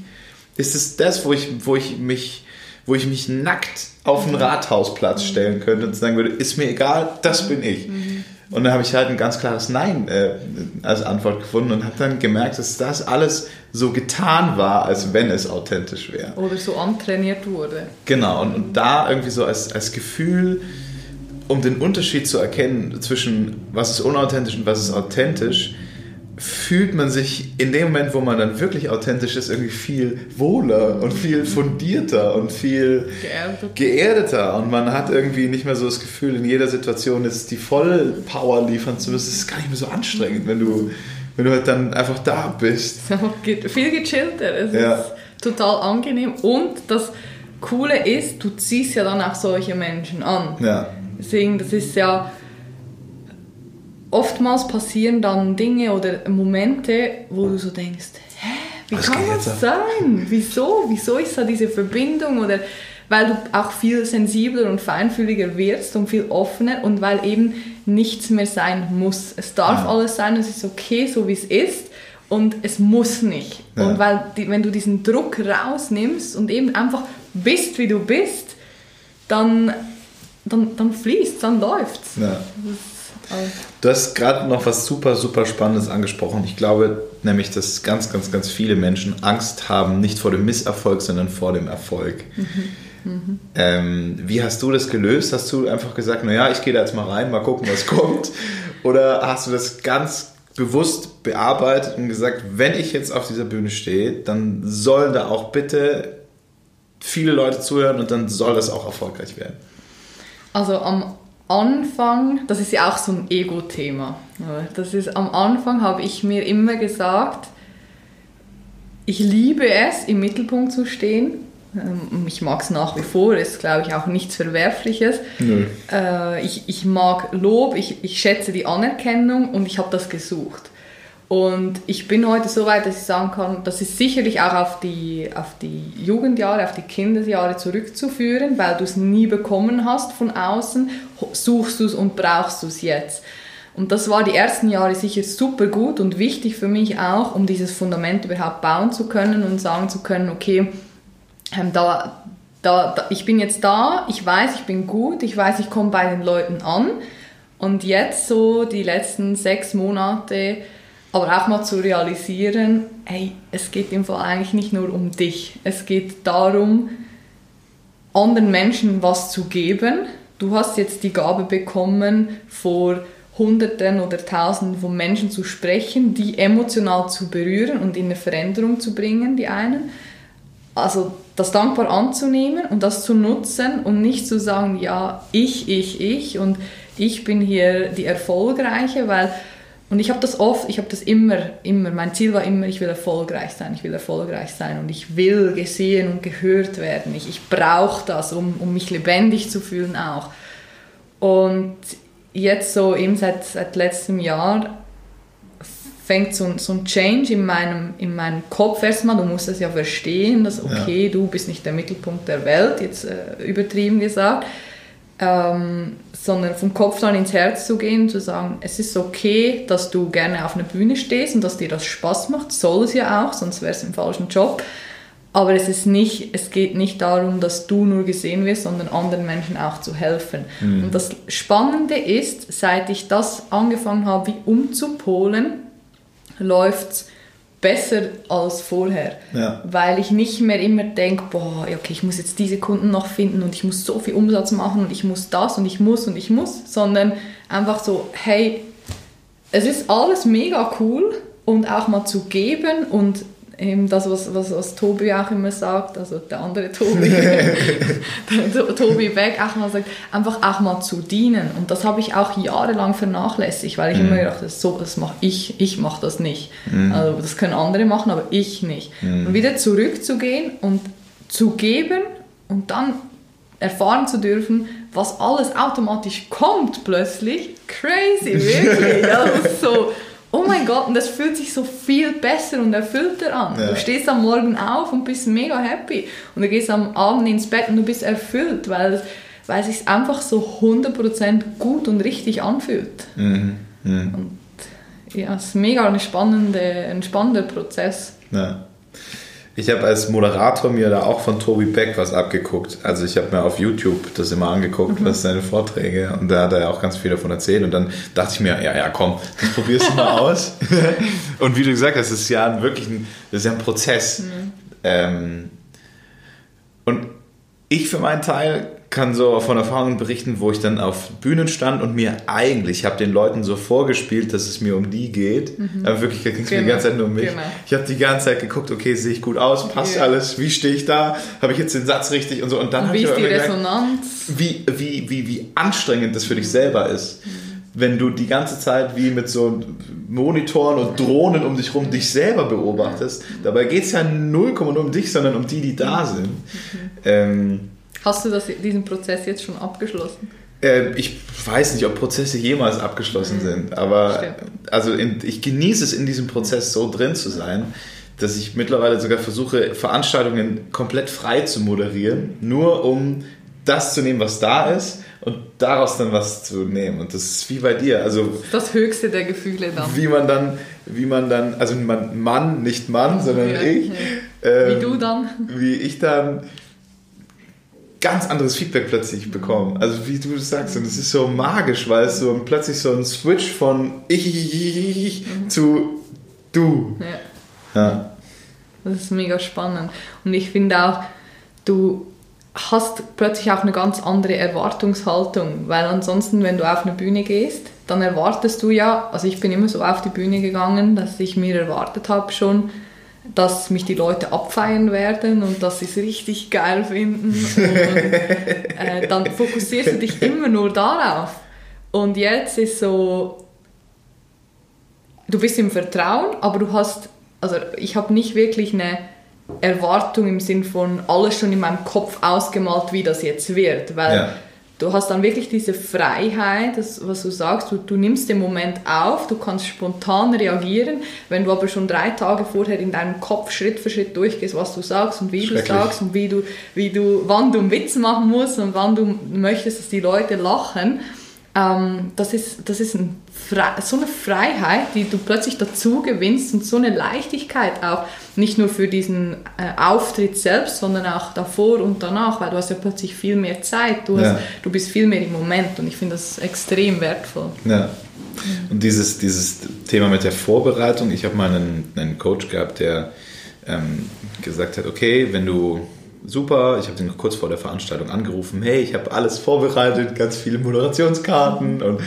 Ist es das, wo ich, wo ich mich wo ich mich nackt auf einen mhm. Rathausplatz stellen könnte und sagen würde, ist mir egal, das bin ich. Mhm. Und dann habe ich halt ein ganz klares Nein äh, als Antwort gefunden und habe dann gemerkt, dass das alles so getan war, als wenn es authentisch wäre. Oder so antrainiert wurde. Genau, und, und da irgendwie so als, als Gefühl, um den Unterschied zu erkennen zwischen was ist unauthentisch und was ist authentisch, fühlt man sich in dem Moment, wo man dann wirklich authentisch ist, irgendwie viel wohler und viel fundierter und viel Geerdet. geerdeter. Und man hat irgendwie nicht mehr so das Gefühl, in jeder Situation jetzt die Vollpower liefern zu müssen. Das ist gar nicht mehr so anstrengend, wenn du, wenn du halt dann einfach da bist. (laughs) viel gechillter. Es ja. ist total angenehm. Und das Coole ist, du ziehst ja dann auch solche Menschen an. Ja. Deswegen, das ist ja oftmals passieren dann Dinge oder Momente, wo du so denkst, hä, wie Was kann das sein? Wieso? Wieso ist da diese Verbindung? Oder weil du auch viel sensibler und feinfühliger wirst und viel offener und weil eben nichts mehr sein muss. Es darf ja. alles sein, es ist okay, so wie es ist und es muss nicht. Ja. Und weil die, wenn du diesen Druck rausnimmst und eben einfach bist, wie du bist, dann, dann, dann fließt dann läuft's. Ja. Du hast gerade noch was super, super Spannendes angesprochen. Ich glaube nämlich, dass ganz, ganz, ganz viele Menschen Angst haben, nicht vor dem Misserfolg, sondern vor dem Erfolg. Mhm. Mhm. Ähm, wie hast du das gelöst? Hast du einfach gesagt, naja, ich gehe da jetzt mal rein, mal gucken, was kommt? (laughs) Oder hast du das ganz bewusst bearbeitet und gesagt, wenn ich jetzt auf dieser Bühne stehe, dann sollen da auch bitte viele Leute zuhören und dann soll das auch erfolgreich werden? Also am Anfang, das ist ja auch so ein Ego-Thema. Das ist am Anfang habe ich mir immer gesagt, ich liebe es, im Mittelpunkt zu stehen. Ähm, ich mag es nach wie vor, ist glaube ich auch nichts Verwerfliches. Äh, ich, ich mag Lob, ich, ich schätze die Anerkennung und ich habe das gesucht. Und ich bin heute so weit, dass ich sagen kann, das ist sicherlich auch auf die, auf die Jugendjahre, auf die Kindesjahre zurückzuführen, weil du es nie bekommen hast von außen, suchst du es und brauchst du es jetzt. Und das war die ersten Jahre sicher super gut und wichtig für mich auch, um dieses Fundament überhaupt bauen zu können und sagen zu können, okay, ähm, da, da, da, ich bin jetzt da, ich weiß, ich bin gut, ich weiß, ich komme bei den Leuten an. Und jetzt so die letzten sechs Monate aber auch mal zu realisieren, hey, es geht im Fall eigentlich nicht nur um dich. Es geht darum, anderen Menschen was zu geben. Du hast jetzt die Gabe bekommen, vor Hunderten oder Tausenden von Menschen zu sprechen, die emotional zu berühren und in eine Veränderung zu bringen, die einen. Also das dankbar anzunehmen und das zu nutzen und nicht zu sagen, ja, ich, ich, ich und ich bin hier die Erfolgreiche, weil und ich habe das oft, ich habe das immer, immer, mein Ziel war immer, ich will erfolgreich sein, ich will erfolgreich sein und ich will gesehen und gehört werden. Ich, ich brauche das, um, um mich lebendig zu fühlen auch. Und jetzt so eben seit, seit letztem Jahr fängt so, so ein Change in meinem, in meinem Kopf erstmal, du musst es ja verstehen, dass okay, ja. du bist nicht der Mittelpunkt der Welt, jetzt äh, übertrieben gesagt, ähm, sondern vom Kopf dann ins Herz zu gehen, zu sagen, es ist okay, dass du gerne auf einer Bühne stehst und dass dir das Spaß macht, soll es ja auch, sonst wäre es im falschen Job. Aber es, ist nicht, es geht nicht darum, dass du nur gesehen wirst, sondern anderen Menschen auch zu helfen. Mhm. Und das Spannende ist, seit ich das angefangen habe, wie umzupolen, läuft es besser als vorher. Ja. Weil ich nicht mehr immer denke, boah, okay, ich muss jetzt diese Kunden noch finden und ich muss so viel Umsatz machen und ich muss das und ich muss und ich muss, sondern einfach so, hey, es ist alles mega cool und auch mal zu geben und eben das, was, was, was Tobi auch immer sagt, also der andere Tobi, (laughs) Tobi Beck auch mal sagt, einfach auch mal zu dienen. Und das habe ich auch jahrelang vernachlässigt, weil ich mhm. immer gedacht habe, so, das mache ich, ich mache das nicht. Mhm. Also das können andere machen, aber ich nicht. Mhm. Und wieder zurückzugehen und zu geben und dann erfahren zu dürfen, was alles automatisch kommt plötzlich. Crazy, wirklich. (laughs) Also so oh mein Gott, und das fühlt sich so viel besser und erfüllter an. Ja. Du stehst am Morgen auf und bist mega happy. Und du gehst am Abend ins Bett und du bist erfüllt, weil, weil es sich einfach so 100% gut und richtig anfühlt. Mhm. Mhm. Und ja, es ist mega eine spannende, ein spannender Prozess. Ja. Ich habe als Moderator mir da auch von Tobi Beck was abgeguckt. Also ich habe mir auf YouTube das immer angeguckt, mhm. was seine Vorträge und da hat er auch ganz viel davon erzählt und dann dachte ich mir, ja, ja, komm, das probierst du mal (laughs) aus. (laughs) und wie du gesagt hast, das ist ja wirklich ein, das ist ja ein Prozess. Mhm. Ähm, und ich für meinen Teil kann so von Erfahrungen berichten, wo ich dann auf Bühnen stand und mir eigentlich, ich habe den Leuten so vorgespielt, dass es mir um die geht, mhm. aber wirklich ging es mir die ganze Zeit nur um mich. Genau. Ich habe die ganze Zeit geguckt, okay, sehe ich gut aus, passt ja. alles, wie stehe ich da, habe ich jetzt den Satz richtig und so und dann und wie ist die Resonanz? Gemerkt, wie, wie, wie, wie anstrengend das für dich selber ist. Mhm. Wenn du die ganze Zeit wie mit so Monitoren und Drohnen um dich rum dich selber beobachtest, dabei geht es ja 0,0 um dich, sondern um die, die da sind. Mhm. Ähm, Hast du das, diesen Prozess jetzt schon abgeschlossen? Äh, ich weiß nicht, ob Prozesse jemals abgeschlossen mhm. sind, aber also in, ich genieße es in diesem Prozess so drin zu sein, dass ich mittlerweile sogar versuche, Veranstaltungen komplett frei zu moderieren, nur um das zu nehmen, was da ist und daraus dann was zu nehmen. Und das ist wie bei dir. Also das höchste der Gefühle dann. Wie man dann, wie man dann, also man, Mann, nicht Mann, sondern ja, ich. Ja. Ähm, wie du dann. Wie ich dann ganz anderes Feedback plötzlich bekommen. Also wie du sagst, und es ist so magisch, weil es so plötzlich so ein Switch von ich, ich, ich, ich mhm. zu du. Ja. ja. Das ist mega spannend. Und ich finde auch, du hast plötzlich auch eine ganz andere Erwartungshaltung, weil ansonsten, wenn du auf eine Bühne gehst, dann erwartest du ja, also ich bin immer so auf die Bühne gegangen, dass ich mir erwartet habe schon, dass mich die Leute abfeiern werden und dass sie es richtig geil finden. Und äh, dann fokussierst du dich immer nur darauf. Und jetzt ist so, du bist im Vertrauen, aber du hast, also ich habe nicht wirklich eine Erwartung im Sinn von alles schon in meinem Kopf ausgemalt, wie das jetzt wird, weil ja du hast dann wirklich diese Freiheit, das, was du sagst, du, du nimmst den Moment auf, du kannst spontan reagieren, wenn du aber schon drei Tage vorher in deinem Kopf Schritt für Schritt durchgehst, was du sagst und wie du sagst und wie du, wie du, wann du einen Witz machen musst und wann du möchtest, dass die Leute lachen, ähm, das ist, das ist ein so eine Freiheit, die du plötzlich dazu gewinnst und so eine Leichtigkeit auch, nicht nur für diesen äh, Auftritt selbst, sondern auch davor und danach, weil du hast ja plötzlich viel mehr Zeit, du, hast, ja. du bist viel mehr im Moment und ich finde das extrem wertvoll. Ja. Und dieses, dieses Thema mit der Vorbereitung, ich habe mal einen, einen Coach gehabt, der ähm, gesagt hat, okay, wenn du super. Ich habe den kurz vor der Veranstaltung angerufen. Hey, ich habe alles vorbereitet, ganz viele Moderationskarten und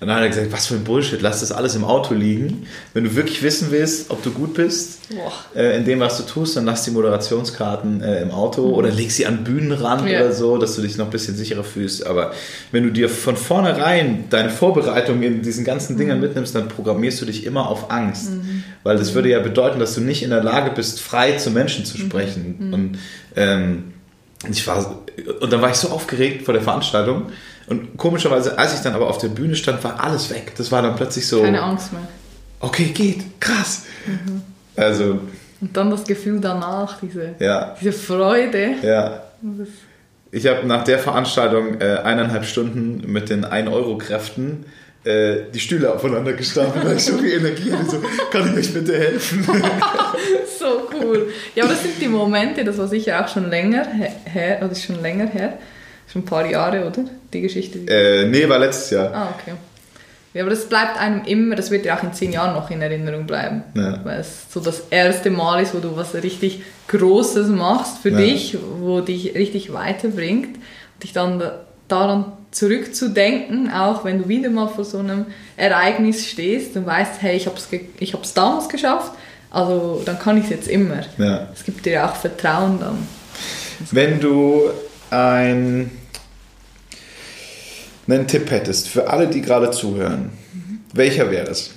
Und dann hat er gesagt, was für ein Bullshit, lass das alles im Auto liegen. Wenn du wirklich wissen willst, ob du gut bist äh, in dem, was du tust, dann lass die Moderationskarten äh, im Auto mhm. oder leg sie an Bühnenrand ja. oder so, dass du dich noch ein bisschen sicherer fühlst. Aber wenn du dir von vornherein deine Vorbereitung in diesen ganzen mhm. Dingern mitnimmst, dann programmierst du dich immer auf Angst. Mhm. Weil das würde ja bedeuten, dass du nicht in der Lage bist, frei zu Menschen zu sprechen. Mhm. Und ähm, ich war, und dann war ich so aufgeregt vor der Veranstaltung. Und komischerweise, als ich dann aber auf der Bühne stand, war alles weg. Das war dann plötzlich so. Keine Angst mehr. Okay, geht, krass. Mhm. Also. Und dann das Gefühl danach, diese, ja. diese Freude. Ja. Ich habe nach der Veranstaltung äh, eineinhalb Stunden mit den 1-Euro-Kräften äh, die Stühle aufeinander gestapelt, weil ich so viel Energie hatte. So, kann ich euch bitte helfen? (laughs) so cool. Ja, aber das sind die Momente, das war sicher auch schon länger her, oder ist schon länger her. Schon ein paar Jahre, oder? Die Geschichte? Äh, nee, war letztes Jahr. Ah, okay. Ja, aber das bleibt einem immer, das wird ja auch in zehn Jahren noch in Erinnerung bleiben. Ja. Weil es so das erste Mal ist, wo du was richtig Großes machst für ja. dich, wo dich richtig weiterbringt. Und dich dann daran zurückzudenken, auch wenn du wieder mal vor so einem Ereignis stehst und weißt, hey, ich habe es ich hab's damals geschafft, also dann kann ich es jetzt immer. Ja. Es gibt dir auch Vertrauen dann. Wenn du ein, einen Tipp hättest für alle, die gerade zuhören, mhm. welcher wäre es?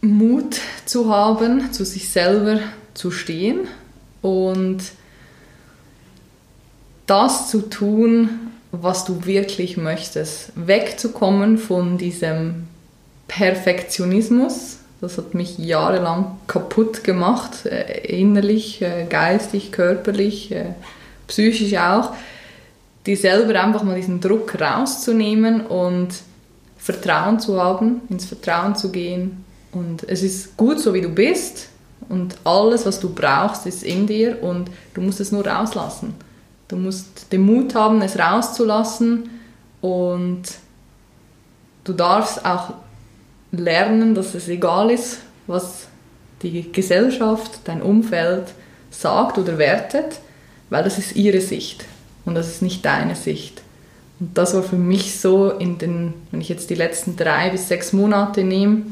Mut zu haben, zu sich selber zu stehen und das zu tun, was du wirklich möchtest. Wegzukommen von diesem Perfektionismus. Das hat mich jahrelang kaputt gemacht, äh, innerlich, äh, geistig, körperlich, äh, psychisch auch. Die selber einfach mal diesen Druck rauszunehmen und Vertrauen zu haben, ins Vertrauen zu gehen. Und es ist gut, so wie du bist. Und alles, was du brauchst, ist in dir und du musst es nur rauslassen. Du musst den Mut haben, es rauszulassen und du darfst auch lernen, dass es egal ist, was die Gesellschaft, dein Umfeld sagt oder wertet, weil das ist ihre Sicht und das ist nicht deine Sicht. Und das war für mich so in den, wenn ich jetzt die letzten drei bis sechs Monate nehme,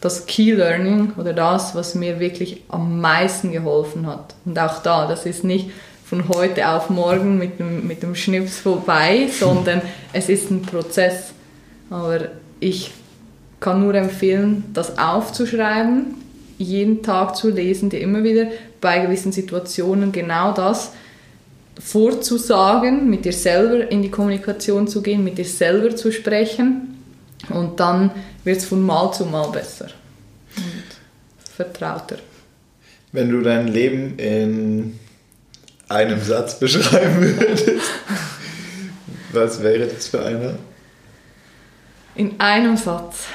das Key Learning oder das, was mir wirklich am meisten geholfen hat. Und auch da, das ist nicht, von heute auf morgen mit dem, mit dem Schnips vorbei, (laughs) sondern es ist ein Prozess. Aber ich kann nur empfehlen, das aufzuschreiben, jeden Tag zu lesen, dir immer wieder bei gewissen Situationen genau das vorzusagen, mit dir selber in die Kommunikation zu gehen, mit dir selber zu sprechen und dann wird es von Mal zu Mal besser und vertrauter. Wenn du dein Leben in einem Satz beschreiben würdest, was wäre das für einer? In einem Satz.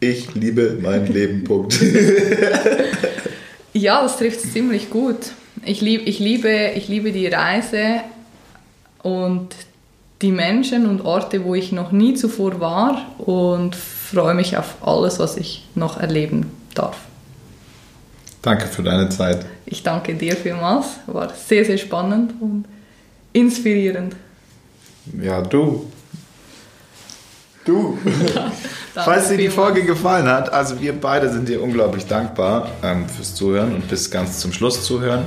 Ich liebe mein Leben, Punkt. (laughs) ja, das trifft es ziemlich gut. Ich, lieb, ich, liebe, ich liebe die Reise und die Menschen und Orte, wo ich noch nie zuvor war und freue mich auf alles, was ich noch erleben darf. Danke für deine Zeit. Ich danke dir vielmals. War sehr, sehr spannend und inspirierend. Ja, du. Du. (laughs) Falls dir die Folge gefallen hat, also wir beide sind dir unglaublich dankbar ähm, fürs Zuhören und bis ganz zum Schluss zuhören.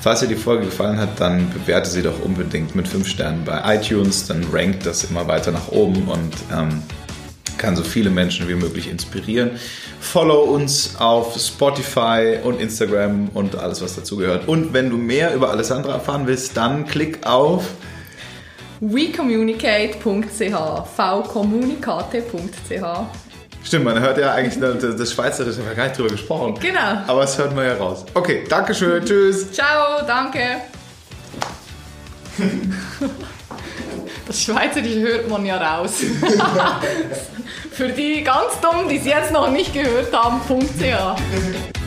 Falls dir die Folge gefallen hat, dann bewerte sie doch unbedingt mit 5 Sternen bei iTunes, dann rankt das immer weiter nach oben und ähm, kann so viele Menschen wie möglich inspirieren. Follow uns auf Spotify und Instagram und alles, was dazugehört. Und wenn du mehr über Alessandra erfahren willst, dann klick auf wecommunicate.ch vcommunicate.ch Stimmt, man hört ja eigentlich das, Schweizerische, wir haben gar nicht drüber gesprochen. Genau. Aber es hört man ja raus. Okay, Dankeschön, tschüss. Ciao, danke. Das Schweizerische hört man ja raus. (laughs) Für die ganz Dummen, die es jetzt noch nicht gehört haben, .ch.